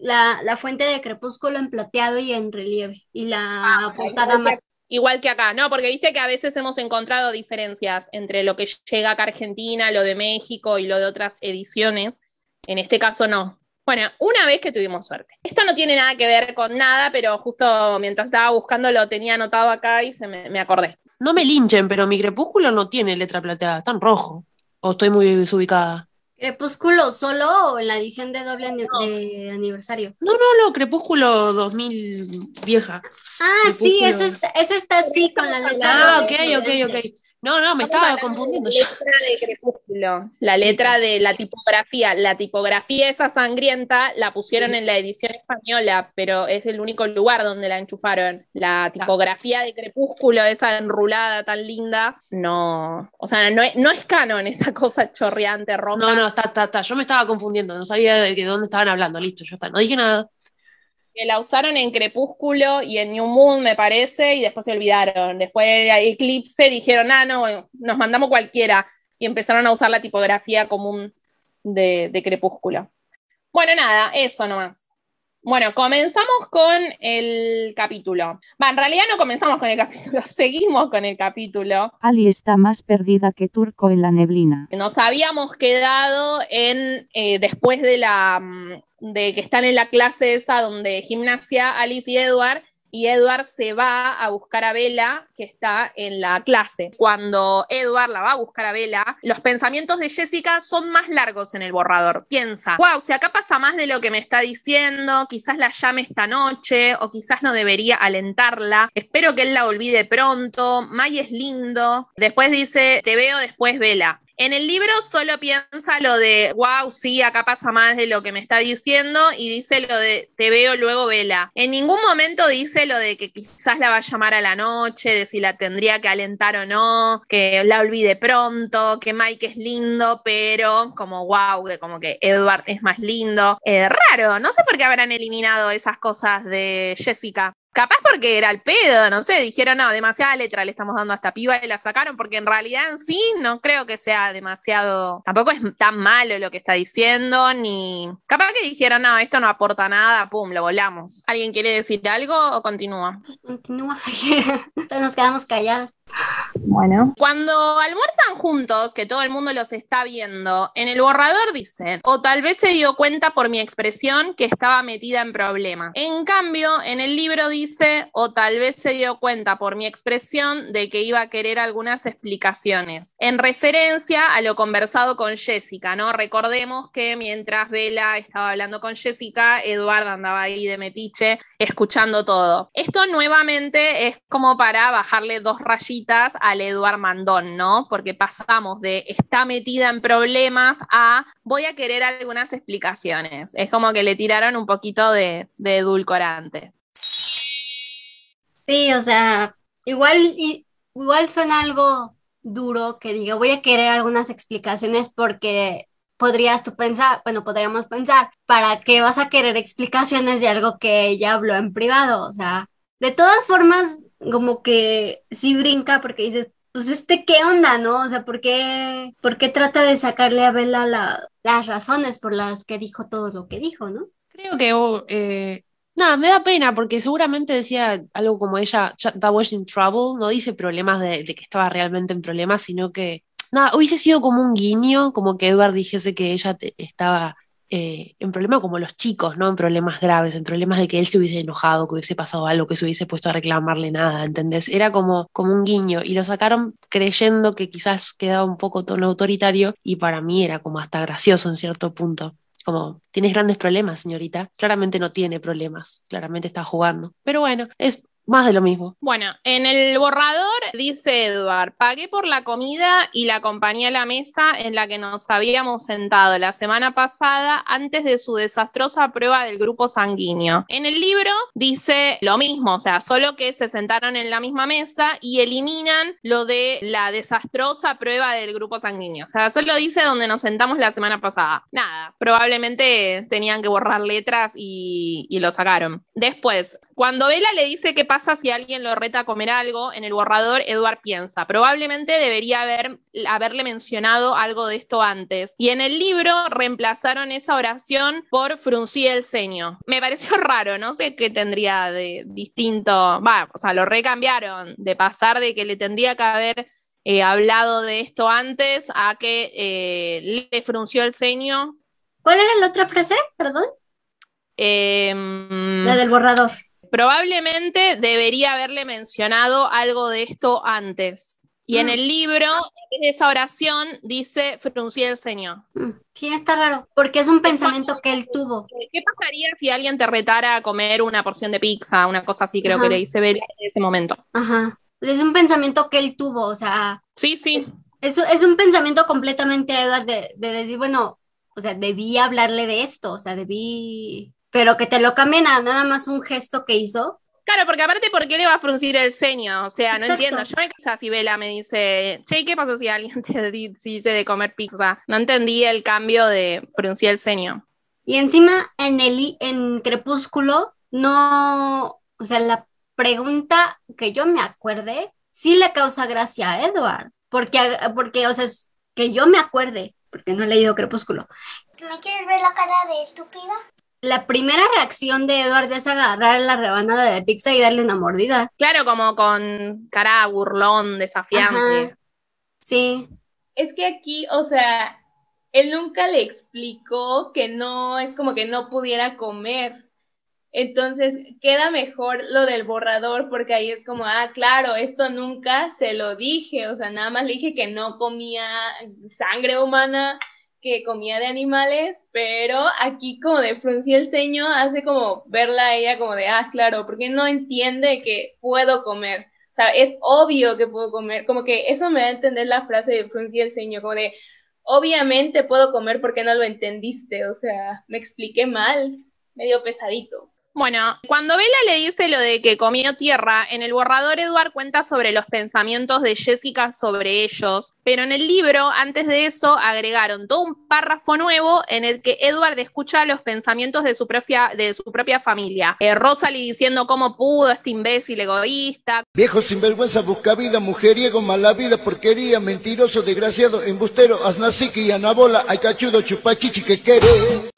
la, la fuente de crepúsculo en plateado y en relieve. Y la portada igual, que, igual que acá, ¿no? Porque viste que a veces hemos encontrado diferencias entre lo que llega acá a Argentina, lo de México y lo de otras ediciones. En este caso no. Bueno, una vez que tuvimos suerte. Esto no tiene nada que ver con nada, pero justo mientras estaba buscando lo tenía anotado acá y se me, me acordé. No me linchen, pero mi crepúsculo no tiene letra plateada, está en rojo. O estoy muy desubicada. crepúsculo solo o en la edición de doble ani- de aniversario. No, no, no, crepúsculo 2000 vieja. Ah, sí, ese está, ese está así con la letra. Ah, ok, ok, ok. No, no, me estaba confundiendo yo. La letra de Crepúsculo, la letra de la tipografía. La tipografía esa sangrienta la pusieron Sí. en la edición española, pero es el único lugar donde la enchufaron. La tipografía de Crepúsculo, esa enrulada tan linda, no. O sea, no, es- no es canon esa [laughs] cosa chorreante roja. No, no, está, está, está. Yo me estaba confundiendo, no sabía de, de dónde estaban hablando. Listo, ya está. No dije nada. Que la usaron en Crepúsculo y en New Moon, me parece, y después se olvidaron. Después de Eclipse dijeron, ah, no, nos mandamos cualquiera, y empezaron a usar la tipografía común de, de Crepúsculo. Bueno, nada, eso nomás. Bueno, comenzamos con el capítulo. Va, en realidad no comenzamos con el capítulo, [laughs] seguimos con el capítulo. Ali está más perdida que Turco en la neblina. Nos habíamos quedado en eh, después de la mm, de que están en la clase esa donde gimnasia Alice y Edward y Edward se va a buscar a Bella que está en la clase. Cuando Edward la va a buscar a Bella, los pensamientos de Jessica son más largos en el borrador. Piensa, wow, si acá pasa más de lo que me está diciendo, quizás la llame esta noche o quizás no debería alentarla. Espero que él la olvide pronto. May es lindo. Después dice, te veo después, Vela. En el libro solo piensa lo de, wow, sí, acá pasa más de lo que me está diciendo y dice lo de, te veo luego, Vela. En ningún momento dice lo de que quizás la va a llamar a la noche, de si la tendría que alentar o no, que la olvide pronto, que Mike es lindo, pero como wow, que como que Edward es más lindo. Eh, raro, no sé por qué habrán eliminado esas cosas de Jessica. Capaz porque era el pedo, no sé, dijeron, no, demasiada letra le estamos dando a esta piba y la sacaron, porque en realidad en sí no creo que sea demasiado, tampoco es tan malo lo que está diciendo, ni... Capaz que dijeron, no, esto no aporta nada, pum, lo volamos. ¿Alguien quiere decir algo o continúa? Continúa. [laughs] Entonces nos quedamos calladas. Bueno. Cuando almuerzan juntos, que todo el mundo los está viendo, en el borrador dice, o tal vez se dio cuenta por mi expresión que estaba metida en problemas. En cambio, en el libro dice dice, o tal vez se dio cuenta por mi expresión de que iba a querer algunas explicaciones. En referencia a lo conversado con Jessica, ¿no? Recordemos que mientras Vela estaba hablando con Jessica, Eduardo andaba ahí de metiche escuchando todo. Esto nuevamente es como para bajarle dos rayitas al Eduard Mandón, ¿no? Porque pasamos de está metida en problemas a voy a querer algunas explicaciones. Es como que le tiraron un poquito de, de edulcorante. Sí, o sea, igual, igual suena algo duro que diga, voy a querer algunas explicaciones porque podrías tú pensar, bueno, podríamos pensar, ¿para qué vas a querer explicaciones de algo que ella habló en privado? O sea, de todas formas, como que sí brinca porque dices, pues este, ¿qué onda, no? O sea, ¿por qué, por qué trata de sacarle a Bella la- las razones por las que dijo todo lo que dijo, ¿no? Creo que, oh, eh, nada, me da pena porque seguramente decía algo como ella, that was in trouble, no dice problemas de, de que estaba realmente en problemas, sino que, nada, hubiese sido como un guiño, como que Edward dijese que ella te- estaba eh, en problemas como los chicos, ¿no? En problemas graves, en problemas de que él se hubiese enojado, que hubiese pasado algo, que se hubiese puesto a reclamarle nada, ¿entendés? Era como, como un guiño y lo sacaron creyendo que quizás quedaba un poco tono autoritario y para mí era como hasta gracioso en cierto punto. Como, tienes grandes problemas, señorita. Claramente no tiene problemas, claramente está jugando. Pero bueno, es más de lo mismo. Bueno, en el borrador dice Edward, pagué por la comida y la acompañé a la mesa en la que nos habíamos sentado la semana pasada antes de su desastrosa prueba del grupo sanguíneo. En el libro dice lo mismo, o sea, solo que se sentaron en la misma mesa y eliminan lo de la desastrosa prueba del grupo sanguíneo. O sea, solo dice donde nos sentamos la semana pasada. Nada, probablemente tenían que borrar letras y, y lo sacaron. Después, cuando Bella le dice qué pasa si alguien lo reta a comer algo, en el borrador Edward piensa, probablemente debería haber, haberle mencionado algo de esto antes. Y en el libro reemplazaron esa oración por fruncir el ceño. Me pareció [laughs] raro, no sé qué tendría de distinto. Va, o sea, lo recambiaron de pasar de que le tendría que haber eh, hablado de esto antes a que eh, le frunció el ceño. ¿Cuál era la otra frase? Perdón. Em, La del borrador. Probablemente debería haberle mencionado algo de esto antes. Y en Mm. el libro, en esa oración, dice fruncir el ceño. Mm, Sí, está raro, porque es un pensamiento que él tuvo. ¿Qué pasaría si alguien te retara a comer una porción de pizza, una cosa así, creo Ajá. que le dice Bella en ese momento? Ajá. Es un pensamiento que él tuvo, o sea, Sí, sí. es, es un pensamiento completamente Edward, de, de decir, bueno, o sea, debí hablarle de esto, o sea, debí, pero que te lo cambien a nada más un gesto que hizo. Claro, porque aparte, ¿por qué le va a fruncir el ceño? O sea, no Exacto. entiendo. Yo me casa si Bella me dice, che, ¿qué pasa si alguien [laughs] te dice de comer pizza? No entendí el cambio de fruncir el ceño. Y encima en el en Crepúsculo no, o sea, la pregunta que yo me acuerde sí le causa gracia a Edward, porque porque o sea, es que yo me acuerde, porque no he leído Crepúsculo. ¿Me quieres ver la cara de estúpida? La primera reacción de Edward es agarrar la rebanada de pizza y darle una mordida. Claro, como con cara burlón, desafiante. Ajá. Sí, Es que aquí, o sea, él nunca le explicó que no, es como que no pudiera comer. Entonces, queda mejor lo del borrador porque ahí es como, ah, claro, esto nunca se lo dije, o sea, nada más le dije que no comía sangre humana, que comía de animales, pero aquí como de fruncir el ceño hace como verla a ella como de, ah, claro, porque no entiende que puedo comer. O sea, es obvio que puedo comer, como que eso me da a entender la frase de fruncir el ceño, como de, obviamente puedo comer porque no lo entendiste, o sea, me expliqué mal, medio pesadito. Bueno, cuando Bella le dice lo de que comió tierra, en el borrador Edward cuenta sobre los pensamientos de Jessica sobre ellos, pero en el libro, antes de eso, agregaron todo un párrafo nuevo en el que Edward escucha los pensamientos de su propia, de su propia familia. Eh, Rosalie diciendo cómo pudo este imbécil egoísta, Viejo sinvergüenza, busca vida, mujeriego, mala vida, porquería, mentiroso, desgraciado, embustero, aznacique y anabola, ay cachudo, chupachichi que quiere.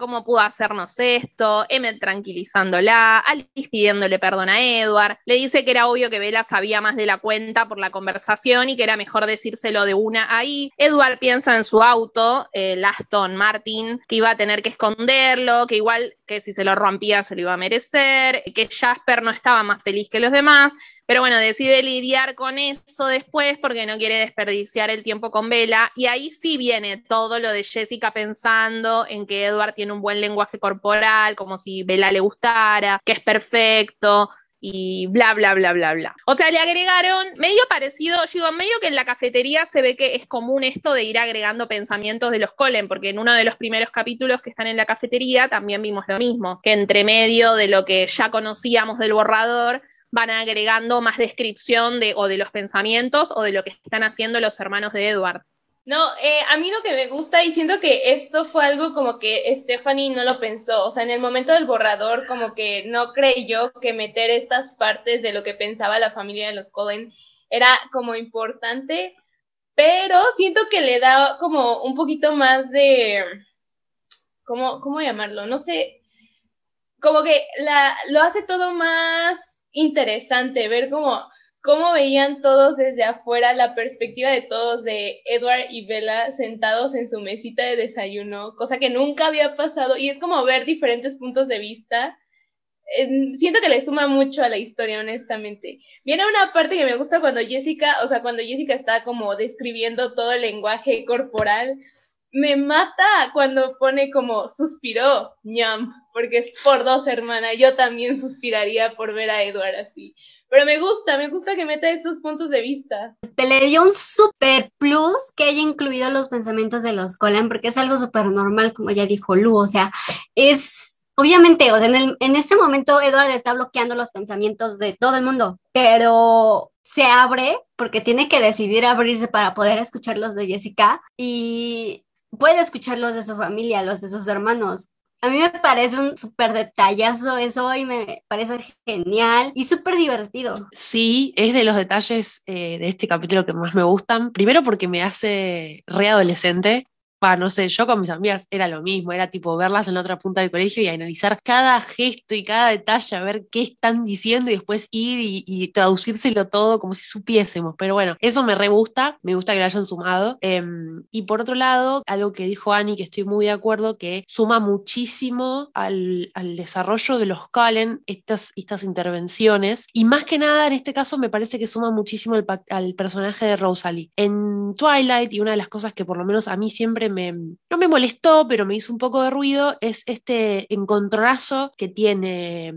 ¿Cómo pudo hacernos esto? Emmet tranquilizándola, Alice pidiéndole perdón a Edward, le dice que era obvio que Bella sabía más de la cuenta por la conversación y que era mejor decírselo de una ahí. Edward piensa en su auto, el Aston Martin, que iba a tener que esconderlo, que igual que si se lo rompía se lo iba a merecer, que Jasper no estaba más feliz que los demás, pero bueno, decide lidiar con eso después porque no quiere desperdiciar el tiempo con Bella y ahí sí viene todo lo de Jessica pensando en que Edward tiene un buen lenguaje corporal, como si Bella le gustara, que es perfecto y bla, bla, bla, bla, bla. O sea, le agregaron medio parecido, yo digo, medio que en la cafetería se ve que es común esto de ir agregando pensamientos de los Colen, porque en uno de los primeros capítulos que están en la cafetería también vimos lo mismo, que entre medio de lo que ya conocíamos del borrador, van agregando más descripción de o de los pensamientos o de lo que están haciendo los hermanos de Edward. No, eh, a mí lo que me gusta y siento que esto fue algo como que Stephanie no lo pensó, o sea, en el momento del borrador como que no creyó que meter estas partes de lo que pensaba la familia de los Cohen era como importante, pero siento que le da como un poquito más de, ¿cómo, cómo llamarlo? No sé, como que la, lo hace todo más interesante, ver como cómo veían todos desde afuera la perspectiva de todos de Edward y Bella sentados en su mesita de desayuno, cosa que nunca había pasado y es como ver diferentes puntos de vista. siento que le suma mucho a la historia, honestamente. Viene una parte que me gusta cuando Jessica, o sea, cuando Jessica está como describiendo todo el lenguaje corporal. Me mata cuando pone como suspiró, ñam, porque es por dos hermanas. Yo también suspiraría por ver a Edward así. Pero me gusta, me gusta que meta estos puntos de vista. Te le dio un super plus que haya incluido los pensamientos de los Colan, porque es algo súper normal, como ya dijo Lu. O sea, es obviamente, o sea, en, el, en este momento Edward está bloqueando los pensamientos de todo el mundo, pero se abre porque tiene que decidir abrirse para poder escuchar los de Jessica y puede escuchar los de su familia, los de sus hermanos. A mí me parece un súper detallazo eso y me parece genial y súper divertido. Sí, es de los detalles eh, de este capítulo que más me gustan. Primero porque me hace readolescente no sé, yo con mis amigas era lo mismo, era tipo verlas en la otra punta del colegio y analizar cada gesto y cada detalle, a ver qué están diciendo y después ir y, traducírselo todo como si supiésemos. Pero bueno, eso me re gusta, me gusta que lo hayan sumado. Em, y por otro lado, algo que dijo Ani, que estoy muy de acuerdo, que suma muchísimo al, desarrollo de los Cullen estas, estas intervenciones. Y más que nada, en este caso, me parece que suma muchísimo al personaje de Rosalie. En Twilight, y una de las cosas que por lo menos a mí siempre no me molestó, pero me hizo un poco de ruido, es este encontronazo que tiene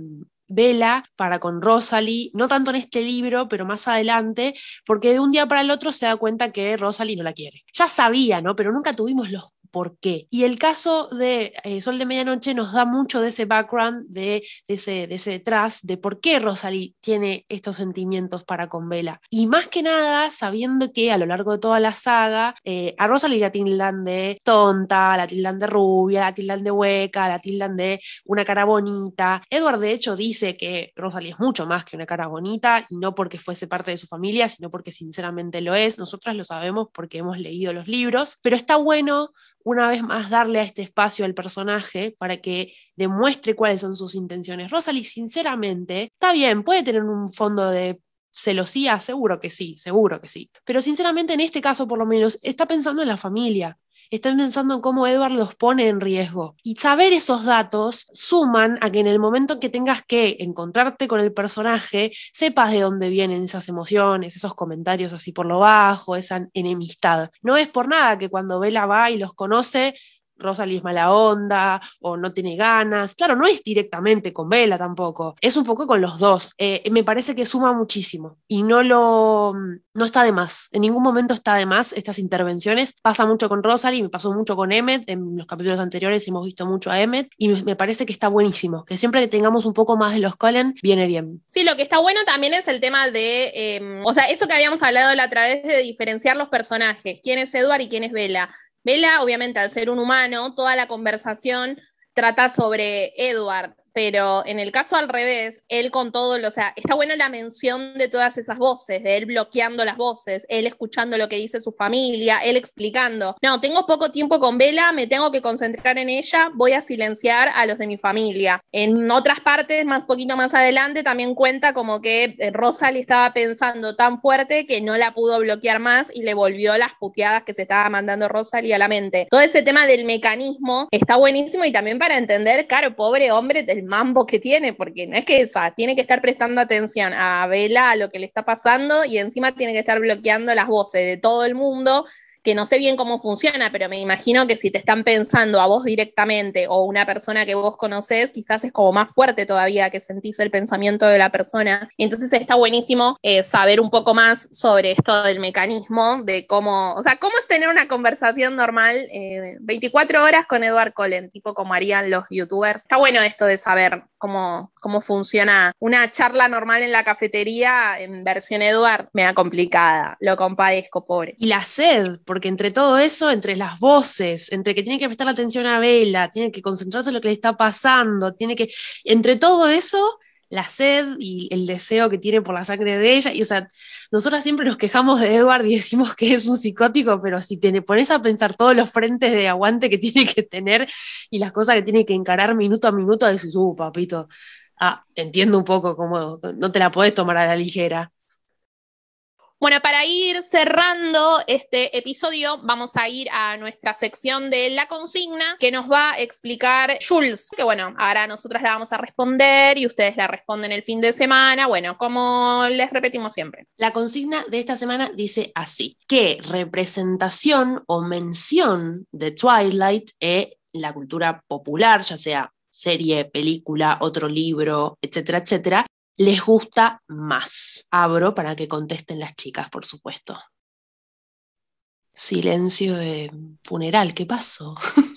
Vela mm, para con Rosalie, no tanto en este libro, pero más adelante, porque de un día para el otro se da cuenta que Rosalie no la quiere. Ya sabía, ¿no? Pero nunca tuvimos los por qué. Y el caso de eh, Sol de Medianoche nos da mucho de ese background, de, ese, de ese detrás, de por qué Rosalie tiene estos sentimientos para con Bella. Y más que nada, sabiendo que a lo largo de toda la saga, eh, a Rosalie la tildan de tonta, la tildan de rubia, la tildan de hueca, la tildan de una cara bonita. Edward, de hecho, dice que Rosalie es mucho más que una cara bonita, y no porque fuese parte de su familia, sino porque sinceramente lo es. Nosotras lo sabemos porque hemos leído los libros, pero está bueno una vez más darle a este espacio al personaje para que demuestre cuáles son sus intenciones. Rosalie, sinceramente, está bien, puede tener un fondo de celosía, seguro que sí, seguro que sí. Pero sinceramente en este caso por lo menos está pensando en la familia están pensando en cómo Edward los pone en riesgo. Y saber esos datos suman a que en el momento que tengas que encontrarte con el personaje, sepas de dónde vienen esas emociones, esos comentarios así por lo bajo, esa enemistad. No es por nada que cuando Bella va y los conoce, Rosalie es mala onda o no tiene ganas. Claro, no es directamente con Bella tampoco, es un poco con los dos. Eh, me parece que suma muchísimo y no lo no está de más. En ningún momento está de más estas intervenciones. Pasa mucho con Rosalie, me pasó mucho con Emmet. En los capítulos anteriores hemos visto mucho a Emmet y me, parece que está buenísimo. Que siempre que tengamos un poco más de los Cullen, viene bien. Sí, lo que está bueno también es el tema de, em, o sea, eso que habíamos hablado la otra vez de diferenciar los personajes, quién es Edward y quién es Bella. Bella, obviamente, al ser un humano, toda la conversación trata sobre Edward, pero en el caso al revés, él con todo, o sea, está buena la mención de todas esas voces, de él bloqueando las voces, él escuchando lo que dice su familia, él explicando, no, tengo poco tiempo con Vela, me tengo que concentrar en ella, voy a silenciar a los de mi familia. En otras partes, más poquito más adelante, también cuenta como que eh, Rosa le estaba pensando tan fuerte que no la pudo bloquear más y le volvió las puteadas que se estaba mandando Rosalie a la mente. Todo ese tema del mecanismo está buenísimo y también para entender, claro, pobre hombre mambo que tiene, porque no es que esa, tiene que estar prestando atención a Vela, a lo que le está pasando y encima tiene que estar bloqueando las voces de todo el mundo que no sé bien cómo funciona, pero me imagino que si te están pensando a vos directamente o una persona que vos conocés, quizás es como más fuerte todavía que sentís el pensamiento de la persona. Entonces está buenísimo eh, saber un poco más sobre esto del mecanismo, de cómo, o sea, cómo es tener una conversación normal 24 eh, horas con Edward Cullen, tipo como harían los youtubers. Está bueno esto de saber cómo, cómo funciona una charla normal en la cafetería en versión Edward, me da complicada, lo compadezco, pobre. Y la sed, porque entre todo eso, entre las voces, entre que tiene que prestar atención a Vela, tiene que concentrarse en lo que le está pasando, tiene que, entre todo eso, la sed y el deseo que tiene por la sangre de ella, y o sea, nosotras siempre nos quejamos de Edward y decimos que es un psicótico, pero si te pones a pensar todos los frentes de aguante que [laughs] tiene que tener y las cosas que tiene que encarar minuto a minuto, dices, uh, papito, ah, entiendo un poco cómo no te la podés tomar a la ligera. Bueno, para ir cerrando este episodio, vamos a ir a nuestra sección de la consigna que nos va a explicar Jules, que bueno, ahora nosotras la vamos a responder y ustedes la responden el fin de semana, bueno, como les repetimos siempre. La consigna de esta semana dice así, ¿qué representación o mención de Twilight en la cultura popular, ya sea serie, película, otro libro, etcétera, etcétera, les gusta más? Abro para que contesten las chicas, por supuesto. Silencio de funeral, ¿qué pasó? [laughs]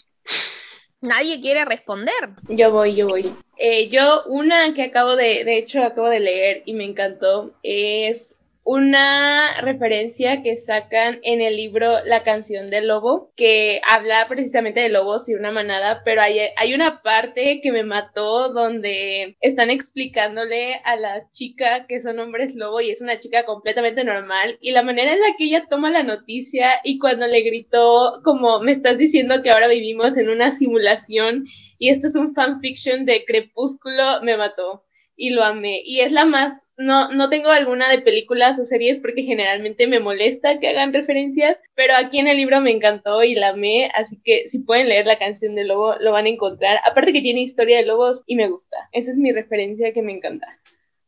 Nadie quiere responder. Yo voy, yo voy. Eh, yo, una que acabo de, de hecho, acabo de leer y me encantó, es una referencia que sacan en el libro La canción del lobo, que habla precisamente de lobos y una manada, pero hay, hay una parte que me mató donde están explicándole a la chica que son hombres lobo y es una chica completamente normal y la manera en la que ella toma la noticia y cuando le gritó como me estás diciendo que ahora vivimos en una simulación y esto es un fanfiction de Crepúsculo, me mató y lo amé. Y es la más no, no tengo alguna de películas o series porque generalmente me molesta que hagan referencias, pero aquí en el libro me encantó y la amé, así que si pueden leer la canción de Lobo lo van a encontrar. Aparte que tiene historia de lobos y me gusta. Esa es mi referencia que me encanta.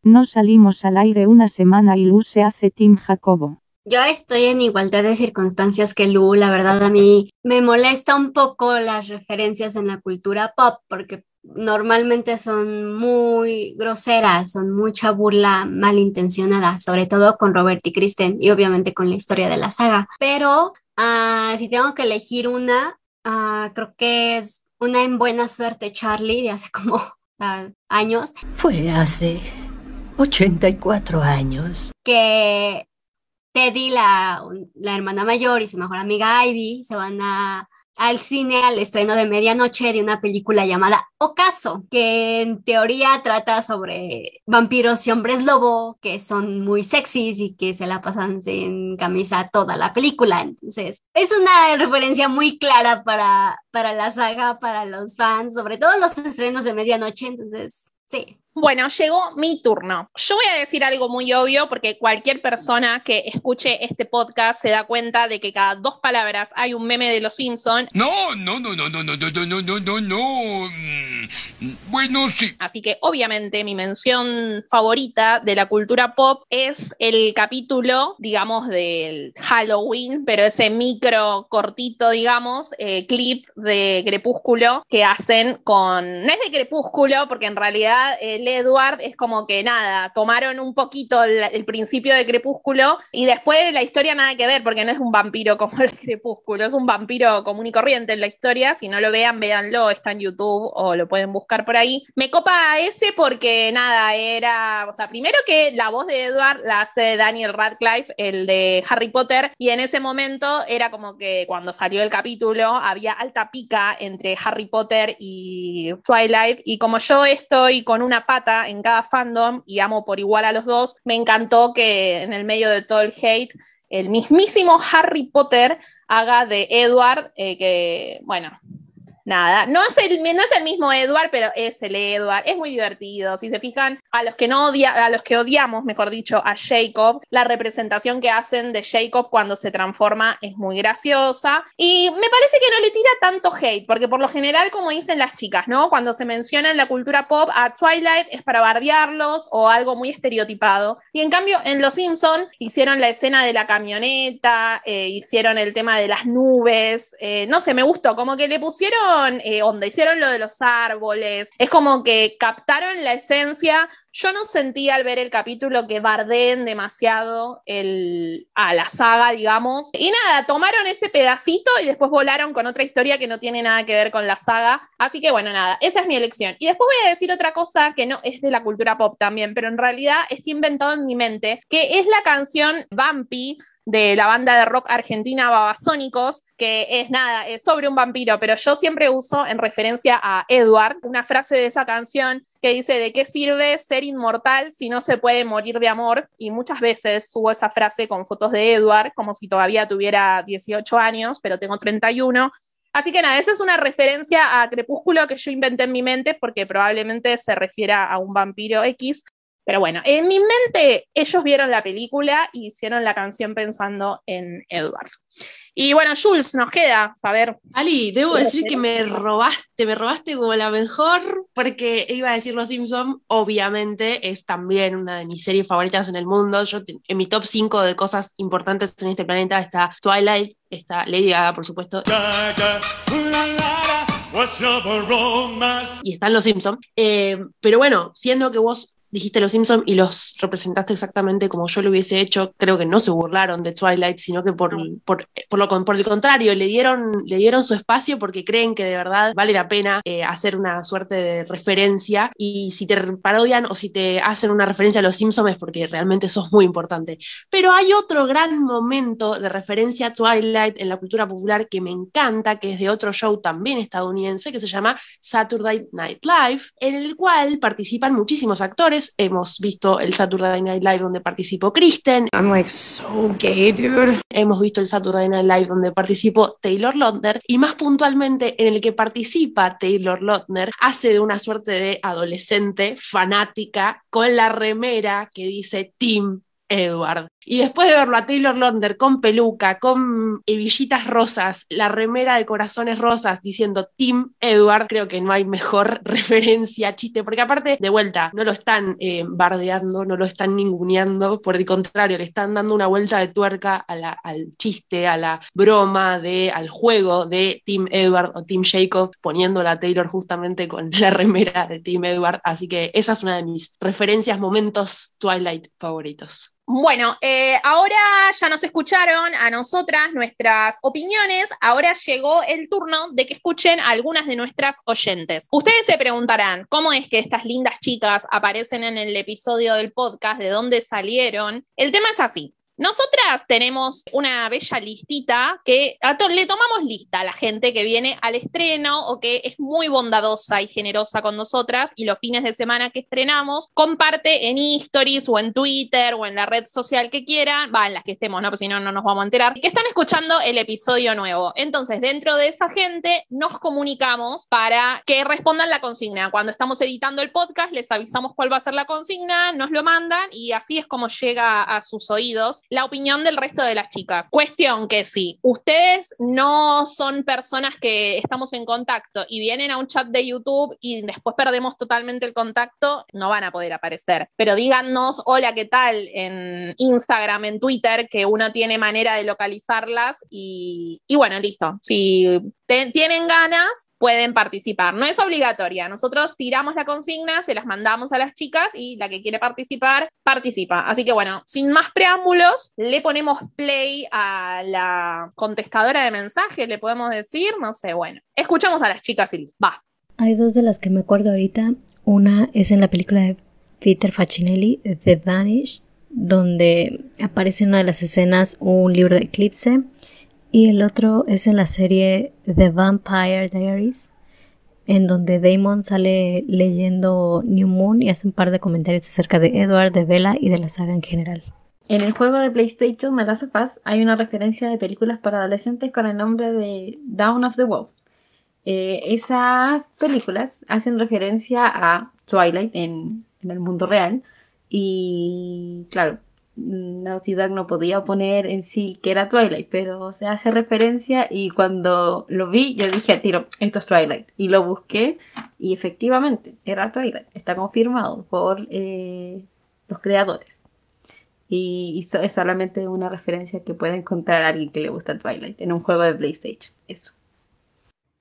No salimos al aire una semana y Lu se hace Team Jacobo. Yo estoy en igualdad de circunstancias que Lu, la verdad a mí me molesta un poco las referencias en la cultura pop porque normalmente son muy groseras, son mucha burla malintencionada, sobre todo con Robert y Kristen y obviamente con la historia de la saga. Pero ah, si tengo que elegir una, ah, creo que es una en buena suerte Charlie de hace como [laughs] ah, años. Fue hace 84 años. Que Teddy, la, la hermana mayor y su mejor amiga Ivy se van a al cine al estreno de medianoche de una película llamada Ocaso, que en teoría trata sobre vampiros y hombres lobo que son muy sexys y que se la pasan sin camisa toda la película. Entonces, es una referencia muy clara para, para la saga, para los fans, sobre todo los estrenos de medianoche. Entonces, sí, bueno, llegó mi turno. Yo voy a decir algo muy obvio porque cualquier persona que escuche este podcast se da cuenta de que cada dos palabras hay un meme de los Simpson. No, no, no, no, no, no, no, no, no, no, no. Bueno, sí. Así que obviamente mi mención favorita de la cultura pop es el capítulo, digamos, del Halloween, pero ese micro cortito, digamos, eh, clip de Crepúsculo que hacen con... No es de Crepúsculo porque en realidad... Eh, Edward es como que nada, tomaron un poquito el, principio de Crepúsculo y después la historia nada que ver, porque no es un vampiro como el Crepúsculo, es un vampiro común y corriente en la historia. Si no lo vean, véanlo, está en YouTube o lo pueden buscar por ahí. Me copa ese porque nada, era, o sea, primero que la voz de Edward la hace Daniel Radcliffe, el de Harry Potter, y en ese momento era como que cuando salió el capítulo había alta pica entre Harry Potter y Twilight, y como yo estoy con una pata en cada fandom y amo por igual a los dos, me encantó que en el medio de todo el hate el mismísimo Harry Potter haga de Edward, eh, que, bueno, nada, no es, el, el mismo Edward, pero es el Edward, es muy divertido. Si se fijan, a los que no odia, a los que odiamos, mejor dicho, a Jacob, la representación que hacen de Jacob cuando se transforma es muy graciosa. Y me parece que no le tira tanto hate, porque por lo general, como dicen las chicas, ¿no? Cuando se menciona en la cultura pop a Twilight es para bardearlos o algo muy estereotipado. Y en cambio, en Los Simpson hicieron la escena de la camioneta, eh, hicieron el tema de las nubes, eh, no sé, me gustó, como que le pusieron eh, onda, hicieron lo de los árboles, es como que captaron la esencia. Yo no sentí al ver el capítulo que bardeen demasiado el, a la saga, digamos. Y nada, tomaron ese pedacito y después volaron con otra historia que no tiene nada que ver con la saga. Así que bueno, nada, esa es mi elección. Y después voy a decir otra cosa que no es de la cultura pop también, pero en realidad está inventado en mi mente, que es la canción Bumpy de la banda de rock argentina Babasónicos, que es nada, es sobre un vampiro, pero yo siempre uso en referencia a Edward una frase de esa canción que dice, ¿de qué sirve ser inmortal si no se puede morir de amor? Y muchas veces subo esa frase con fotos de Edward, como si todavía tuviera 18 años, pero tengo 31. Así que nada, esa es una referencia a Crepúsculo que yo inventé en mi mente porque probablemente se refiera a un vampiro X, pero bueno, en mi mente ellos vieron la película y hicieron la canción pensando en Edward. Y bueno, Jules, nos queda saber. Ali, debo decir que me robaste, me robaste como la mejor, porque iba a decir Los Simpson, obviamente es también una de mis series favoritas en el mundo. Yo en mi top 5 de cosas importantes en este planeta está Twilight, está Lady Gaga, por supuesto. Y están Los Simpson. Eh, pero bueno, siendo que vos dijiste Los Simpsons y los representaste exactamente como yo lo hubiese hecho, creo que no se burlaron de Twilight, sino que por, por, por, lo, por el contrario, le dieron, le dieron su espacio porque creen que de verdad vale la pena eh, hacer una suerte de referencia y si te parodian o si te hacen una referencia a Los Simpsons es porque realmente sos muy importante. Pero hay otro gran momento de referencia a Twilight en la cultura popular que me encanta, que es de otro show también estadounidense que se llama Saturday Night Live, en el cual participan muchísimos actores Hemos visto el Saturday Night Live donde participó Kristen. I'm like so gay, dude. Hemos visto el Saturday Night Live donde participó Taylor Lautner y más puntualmente en el que participa Taylor Lautner hace de una suerte de adolescente fanática con la remera que dice Team Edward. Y después de verlo a Taylor Lautner con peluca, con hebillitas rosas, la remera de corazones rosas diciendo Team Edward, creo que no hay mejor [laughs] referencia, chiste, porque aparte, de vuelta, no lo están eh, bardeando, no lo están ninguneando, por el contrario, le están dando una vuelta de tuerca al chiste, a la broma, de, al juego de Team Edward o Team Jacob, poniéndola a Taylor justamente con [laughs] la remera de Team Edward. Así que esa es una de mis referencias, momentos Twilight favoritos. Bueno, eh, ahora ya nos escucharon a nosotras nuestras opiniones, ahora llegó el turno de que escuchen a algunas de nuestras oyentes. Ustedes se preguntarán, ¿cómo es que estas lindas chicas aparecen en el episodio del podcast? ¿De dónde salieron? El tema es así. Nosotras tenemos una bella listita que le tomamos lista a la gente que viene al estreno o que es muy bondadosa y generosa con nosotras y los fines de semana que estrenamos comparte en stories o en Twitter o en la red social que quieran, va en las que estemos, ¿no? Porque si no, no nos vamos a enterar, que están escuchando el episodio nuevo. Entonces, dentro de esa gente nos comunicamos para que respondan la consigna. Cuando estamos editando el podcast, les avisamos cuál va a ser la consigna, nos lo mandan y así es como llega a sus oídos la opinión del resto de las chicas. Cuestión que si ustedes no son personas que estamos en contacto y vienen a un chat de YouTube y después perdemos totalmente el contacto, no van a poder aparecer. Pero díganos, hola, ¿qué tal? En Instagram, en Twitter, que uno tiene manera de localizarlas y, y bueno, listo. Si tienen ganas, pueden participar. No es obligatoria. Nosotros tiramos la consigna, se las mandamos a las chicas y la que quiere participar, participa. Así que bueno, sin más preámbulos, le ponemos play a la contestadora de mensajes, le podemos decir, no sé, bueno. Escuchamos a las chicas y va. Hay dos de las que me acuerdo ahorita. Una es en la película de Peter Facinelli, The Vanish, donde aparece en una de las escenas un libro de eclipse y el otro es en la serie The Vampire Diaries, en donde Damon sale leyendo New Moon y hace un par de comentarios acerca de Edward, de Bella y de la saga en general. En el juego de PlayStation The Last of Us hay una referencia de películas para adolescentes con el nombre de Down of the Wolf. Eh, esas películas hacen referencia a Twilight en, en el mundo real y claro, Naughty Dog no podía poner en sí que era Twilight, pero se hace referencia y cuando lo vi yo dije tiro, esto es Twilight. Y lo busqué y efectivamente era Twilight. Está confirmado por eh, los creadores. Y, es solamente una referencia que puede encontrar alguien que le gusta Twilight en un juego de PlayStation. Eso.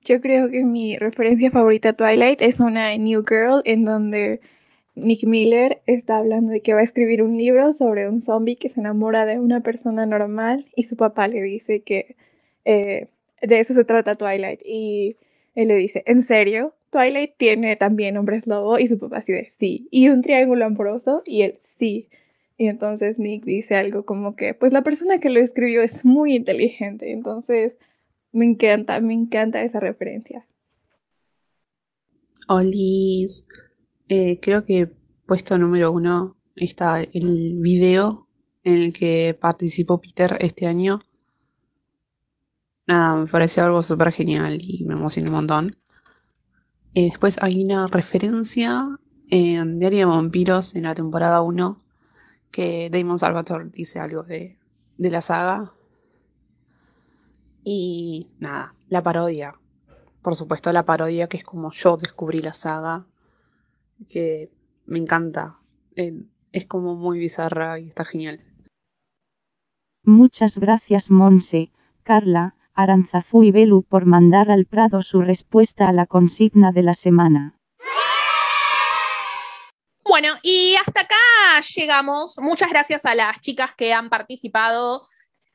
Yo creo que mi referencia favorita a Twilight es una New Girl en donde Nick Miller está hablando de que va a escribir un libro sobre un zombie que se enamora de una persona normal y su papá le dice que eh, de eso se trata Twilight y él le dice, ¿en serio? Twilight tiene también hombres lobo y su papá dice, sí, y un triángulo amoroso y él sí. Y entonces Nick dice algo como que, pues la persona que lo escribió es muy inteligente, entonces me encanta, me encanta esa referencia. Olis, eh, creo que puesto número uno está el video en el que participó Peter este año. Nada, me pareció algo súper genial y me emocionó un montón. Eh, después hay una referencia en Diario de Vampiros en la temporada 1 que Damon Salvatore dice algo de, de la saga. Y nada, la parodia. Por supuesto, la parodia que es como yo descubrí la saga que me encanta. Eh, es como muy bizarra y está genial. Muchas gracias Monse, Carla, Aranzazú y Belu por mandar al Prado su respuesta a la consigna de la semana. Bueno, y hasta acá llegamos. Muchas gracias a las chicas que han participado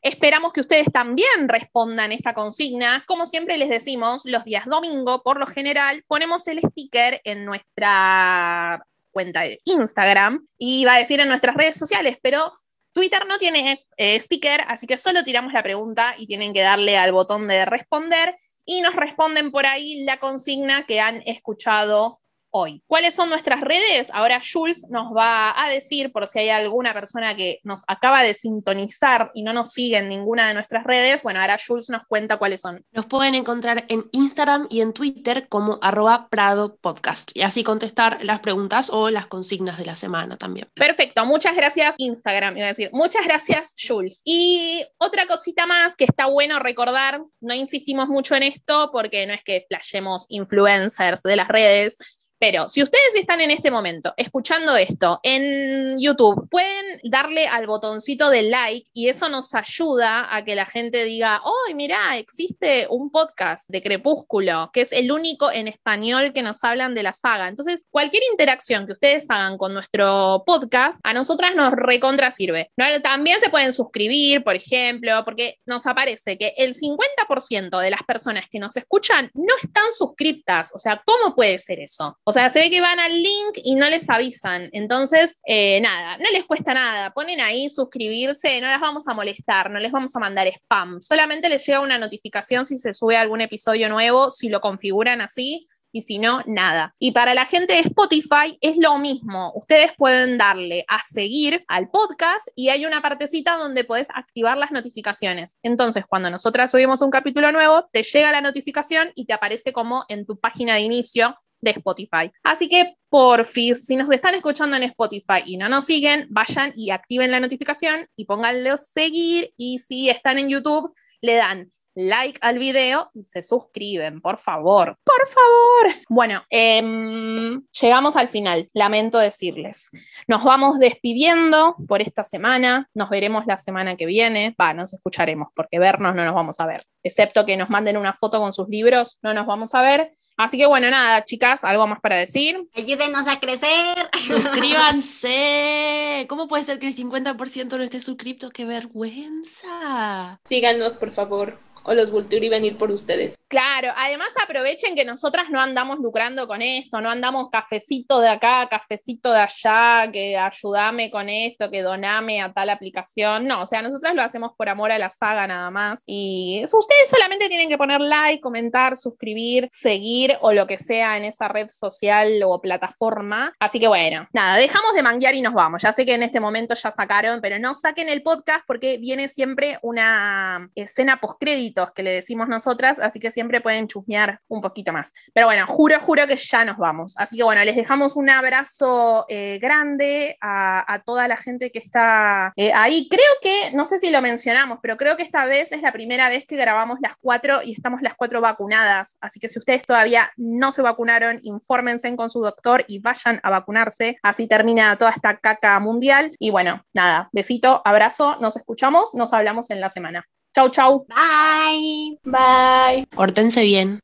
Esperamos que ustedes también respondan esta consigna. Como siempre les decimos, los días domingo, por lo general, ponemos el sticker en nuestra cuenta de Instagram y va a decir en nuestras redes sociales, pero Twitter no tiene eh, sticker, así que solo tiramos la pregunta y tienen que darle al botón de responder y nos responden por ahí la consigna que han escuchado hoy. ¿Cuáles son nuestras redes? Ahora Jules nos va a decir, por si hay alguna persona que nos acaba de sintonizar y no nos sigue en ninguna de nuestras redes, bueno, ahora Jules nos cuenta cuáles son. Nos pueden encontrar en Instagram y en Twitter como arroba Prado Podcast y así contestar las preguntas o las consignas de la semana también. Perfecto, muchas gracias Instagram, iba a decir. Muchas gracias Jules. Y otra cosita más que está bueno recordar, no insistimos mucho en esto porque no es que playemos influencers de las redes, pero si ustedes están en este momento escuchando esto en YouTube, pueden darle al botoncito de like y eso nos ayuda a que la gente diga, oh, mira, existe un podcast de Crepúsculo, que es el único en español que nos hablan de la saga. Entonces, cualquier interacción que ustedes hagan con nuestro podcast, a nosotras nos recontra sirve. También se pueden suscribir, por ejemplo, porque nos aparece que el 50% de las personas que nos escuchan no están suscriptas. O sea, ¿cómo puede ser eso? Sea, se ve que van al link y no les avisan. Entonces, eh, nada, no les cuesta nada. Ponen ahí suscribirse, no las vamos a molestar, no les vamos a mandar spam. Solamente les llega una notificación si se sube algún episodio nuevo, si lo configuran así y si no, nada. Y para la gente de Spotify es lo mismo. Ustedes pueden darle a seguir al podcast y hay una partecita donde puedes activar las notificaciones. Entonces, cuando nosotras subimos un capítulo nuevo, te llega la notificación y te aparece como en tu página de inicio de Spotify. Así que, porfis, si nos están escuchando en Spotify y no nos siguen, vayan y activen la notificación y pónganlo seguir. Y si están en YouTube, le dan like al video y se suscriben, por favor. Por favor. Bueno, em, llegamos al final. Lamento decirles. Nos vamos despidiendo por esta semana. Nos veremos la semana que viene. Va, nos escucharemos porque vernos no nos vamos a ver. Excepto que nos manden una foto con sus libros, no nos vamos a ver. Así que bueno, nada, chicas, algo más para decir. Ayúdenos a crecer. [laughs] Suscríbanse. ¿Cómo puede ser que el 50% no esté suscrito? ¡Qué vergüenza! Síganos, por favor. O los Vulturi venir por ustedes. Claro, además aprovechen que nosotras no andamos lucrando con esto, no andamos cafecito de acá, cafecito de allá, que ayúdame con esto, que doname a tal aplicación. No, o sea, nosotras lo hacemos por amor a la saga nada más. Y ustedes solamente tienen que poner like, comentar, suscribir, seguir o lo que sea en esa red social o plataforma. Así que bueno, nada, dejamos de manguear y nos vamos. Ya sé que en este momento ya sacaron, pero no saquen el podcast porque viene siempre una escena postcréditos que le decimos nosotras, así que siempre pueden chusmear un poquito más. Pero bueno, juro, juro que ya nos vamos. Así que bueno, les dejamos un abrazo eh, grande a, toda la gente que está eh, ahí. Creo que, no sé si lo mencionamos, pero creo que esta vez es la primera vez que grabamos las cuatro y estamos las cuatro vacunadas. Así que si ustedes todavía no se vacunaron, infórmense con su doctor y vayan a vacunarse. Así termina toda esta caca mundial. Y bueno, nada, besito, abrazo, nos escuchamos, nos hablamos en la semana. Chau, chau. Bye. Bye. Hortense bien.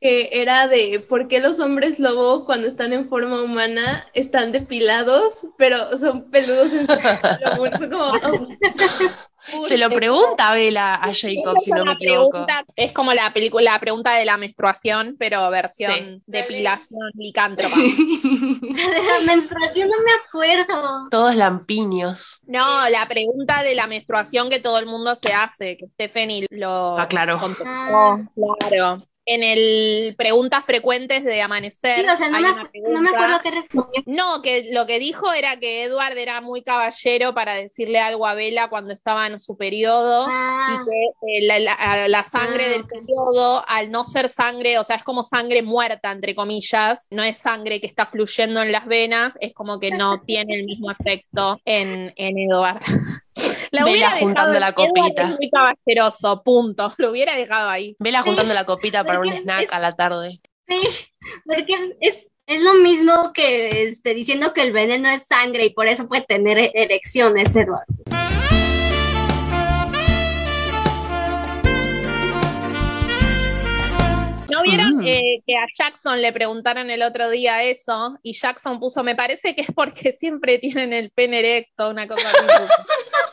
que era de por qué los hombres lobo cuando están en forma humana están depilados, pero son peludos en su [laughs] como, Se lo pregunta Vela a Jacob, si no me equivoco. es como la película, la pregunta de la menstruación, pero versión depilación licántropa. [laughs] [laughs] de la menstruación no me acuerdo. Todos lampiños. No, la pregunta de la menstruación que todo el mundo se hace, que Stephanie lo ah, claro. Ah. Claro en el preguntas frecuentes de Amanecer. no, me, acuerdo qué respondió. No, que lo que dijo era que Edward era muy caballero para decirle algo a Bella cuando estaba en su periodo y ah. que eh, la, sangre ah, del periodo, al no ser sangre, o sea, es como sangre muerta, entre comillas, no es sangre que está fluyendo en las venas, es como que no [laughs] tiene el mismo efecto en, en Edward. [laughs] La Vela juntando la copita. Muy caballeroso, punto. Lo hubiera dejado ahí. Vela juntando la copita para un snack a la tarde. Sí, porque es, es, lo mismo que este, diciendo que el veneno es sangre y por eso puede tener erecciones, Eduardo. ¿No vieron mm. que a Jackson le preguntaron el otro día eso? Y Jackson puso, me parece que es porque siempre tienen el pene erecto, una cosa así. [laughs]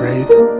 Afraid?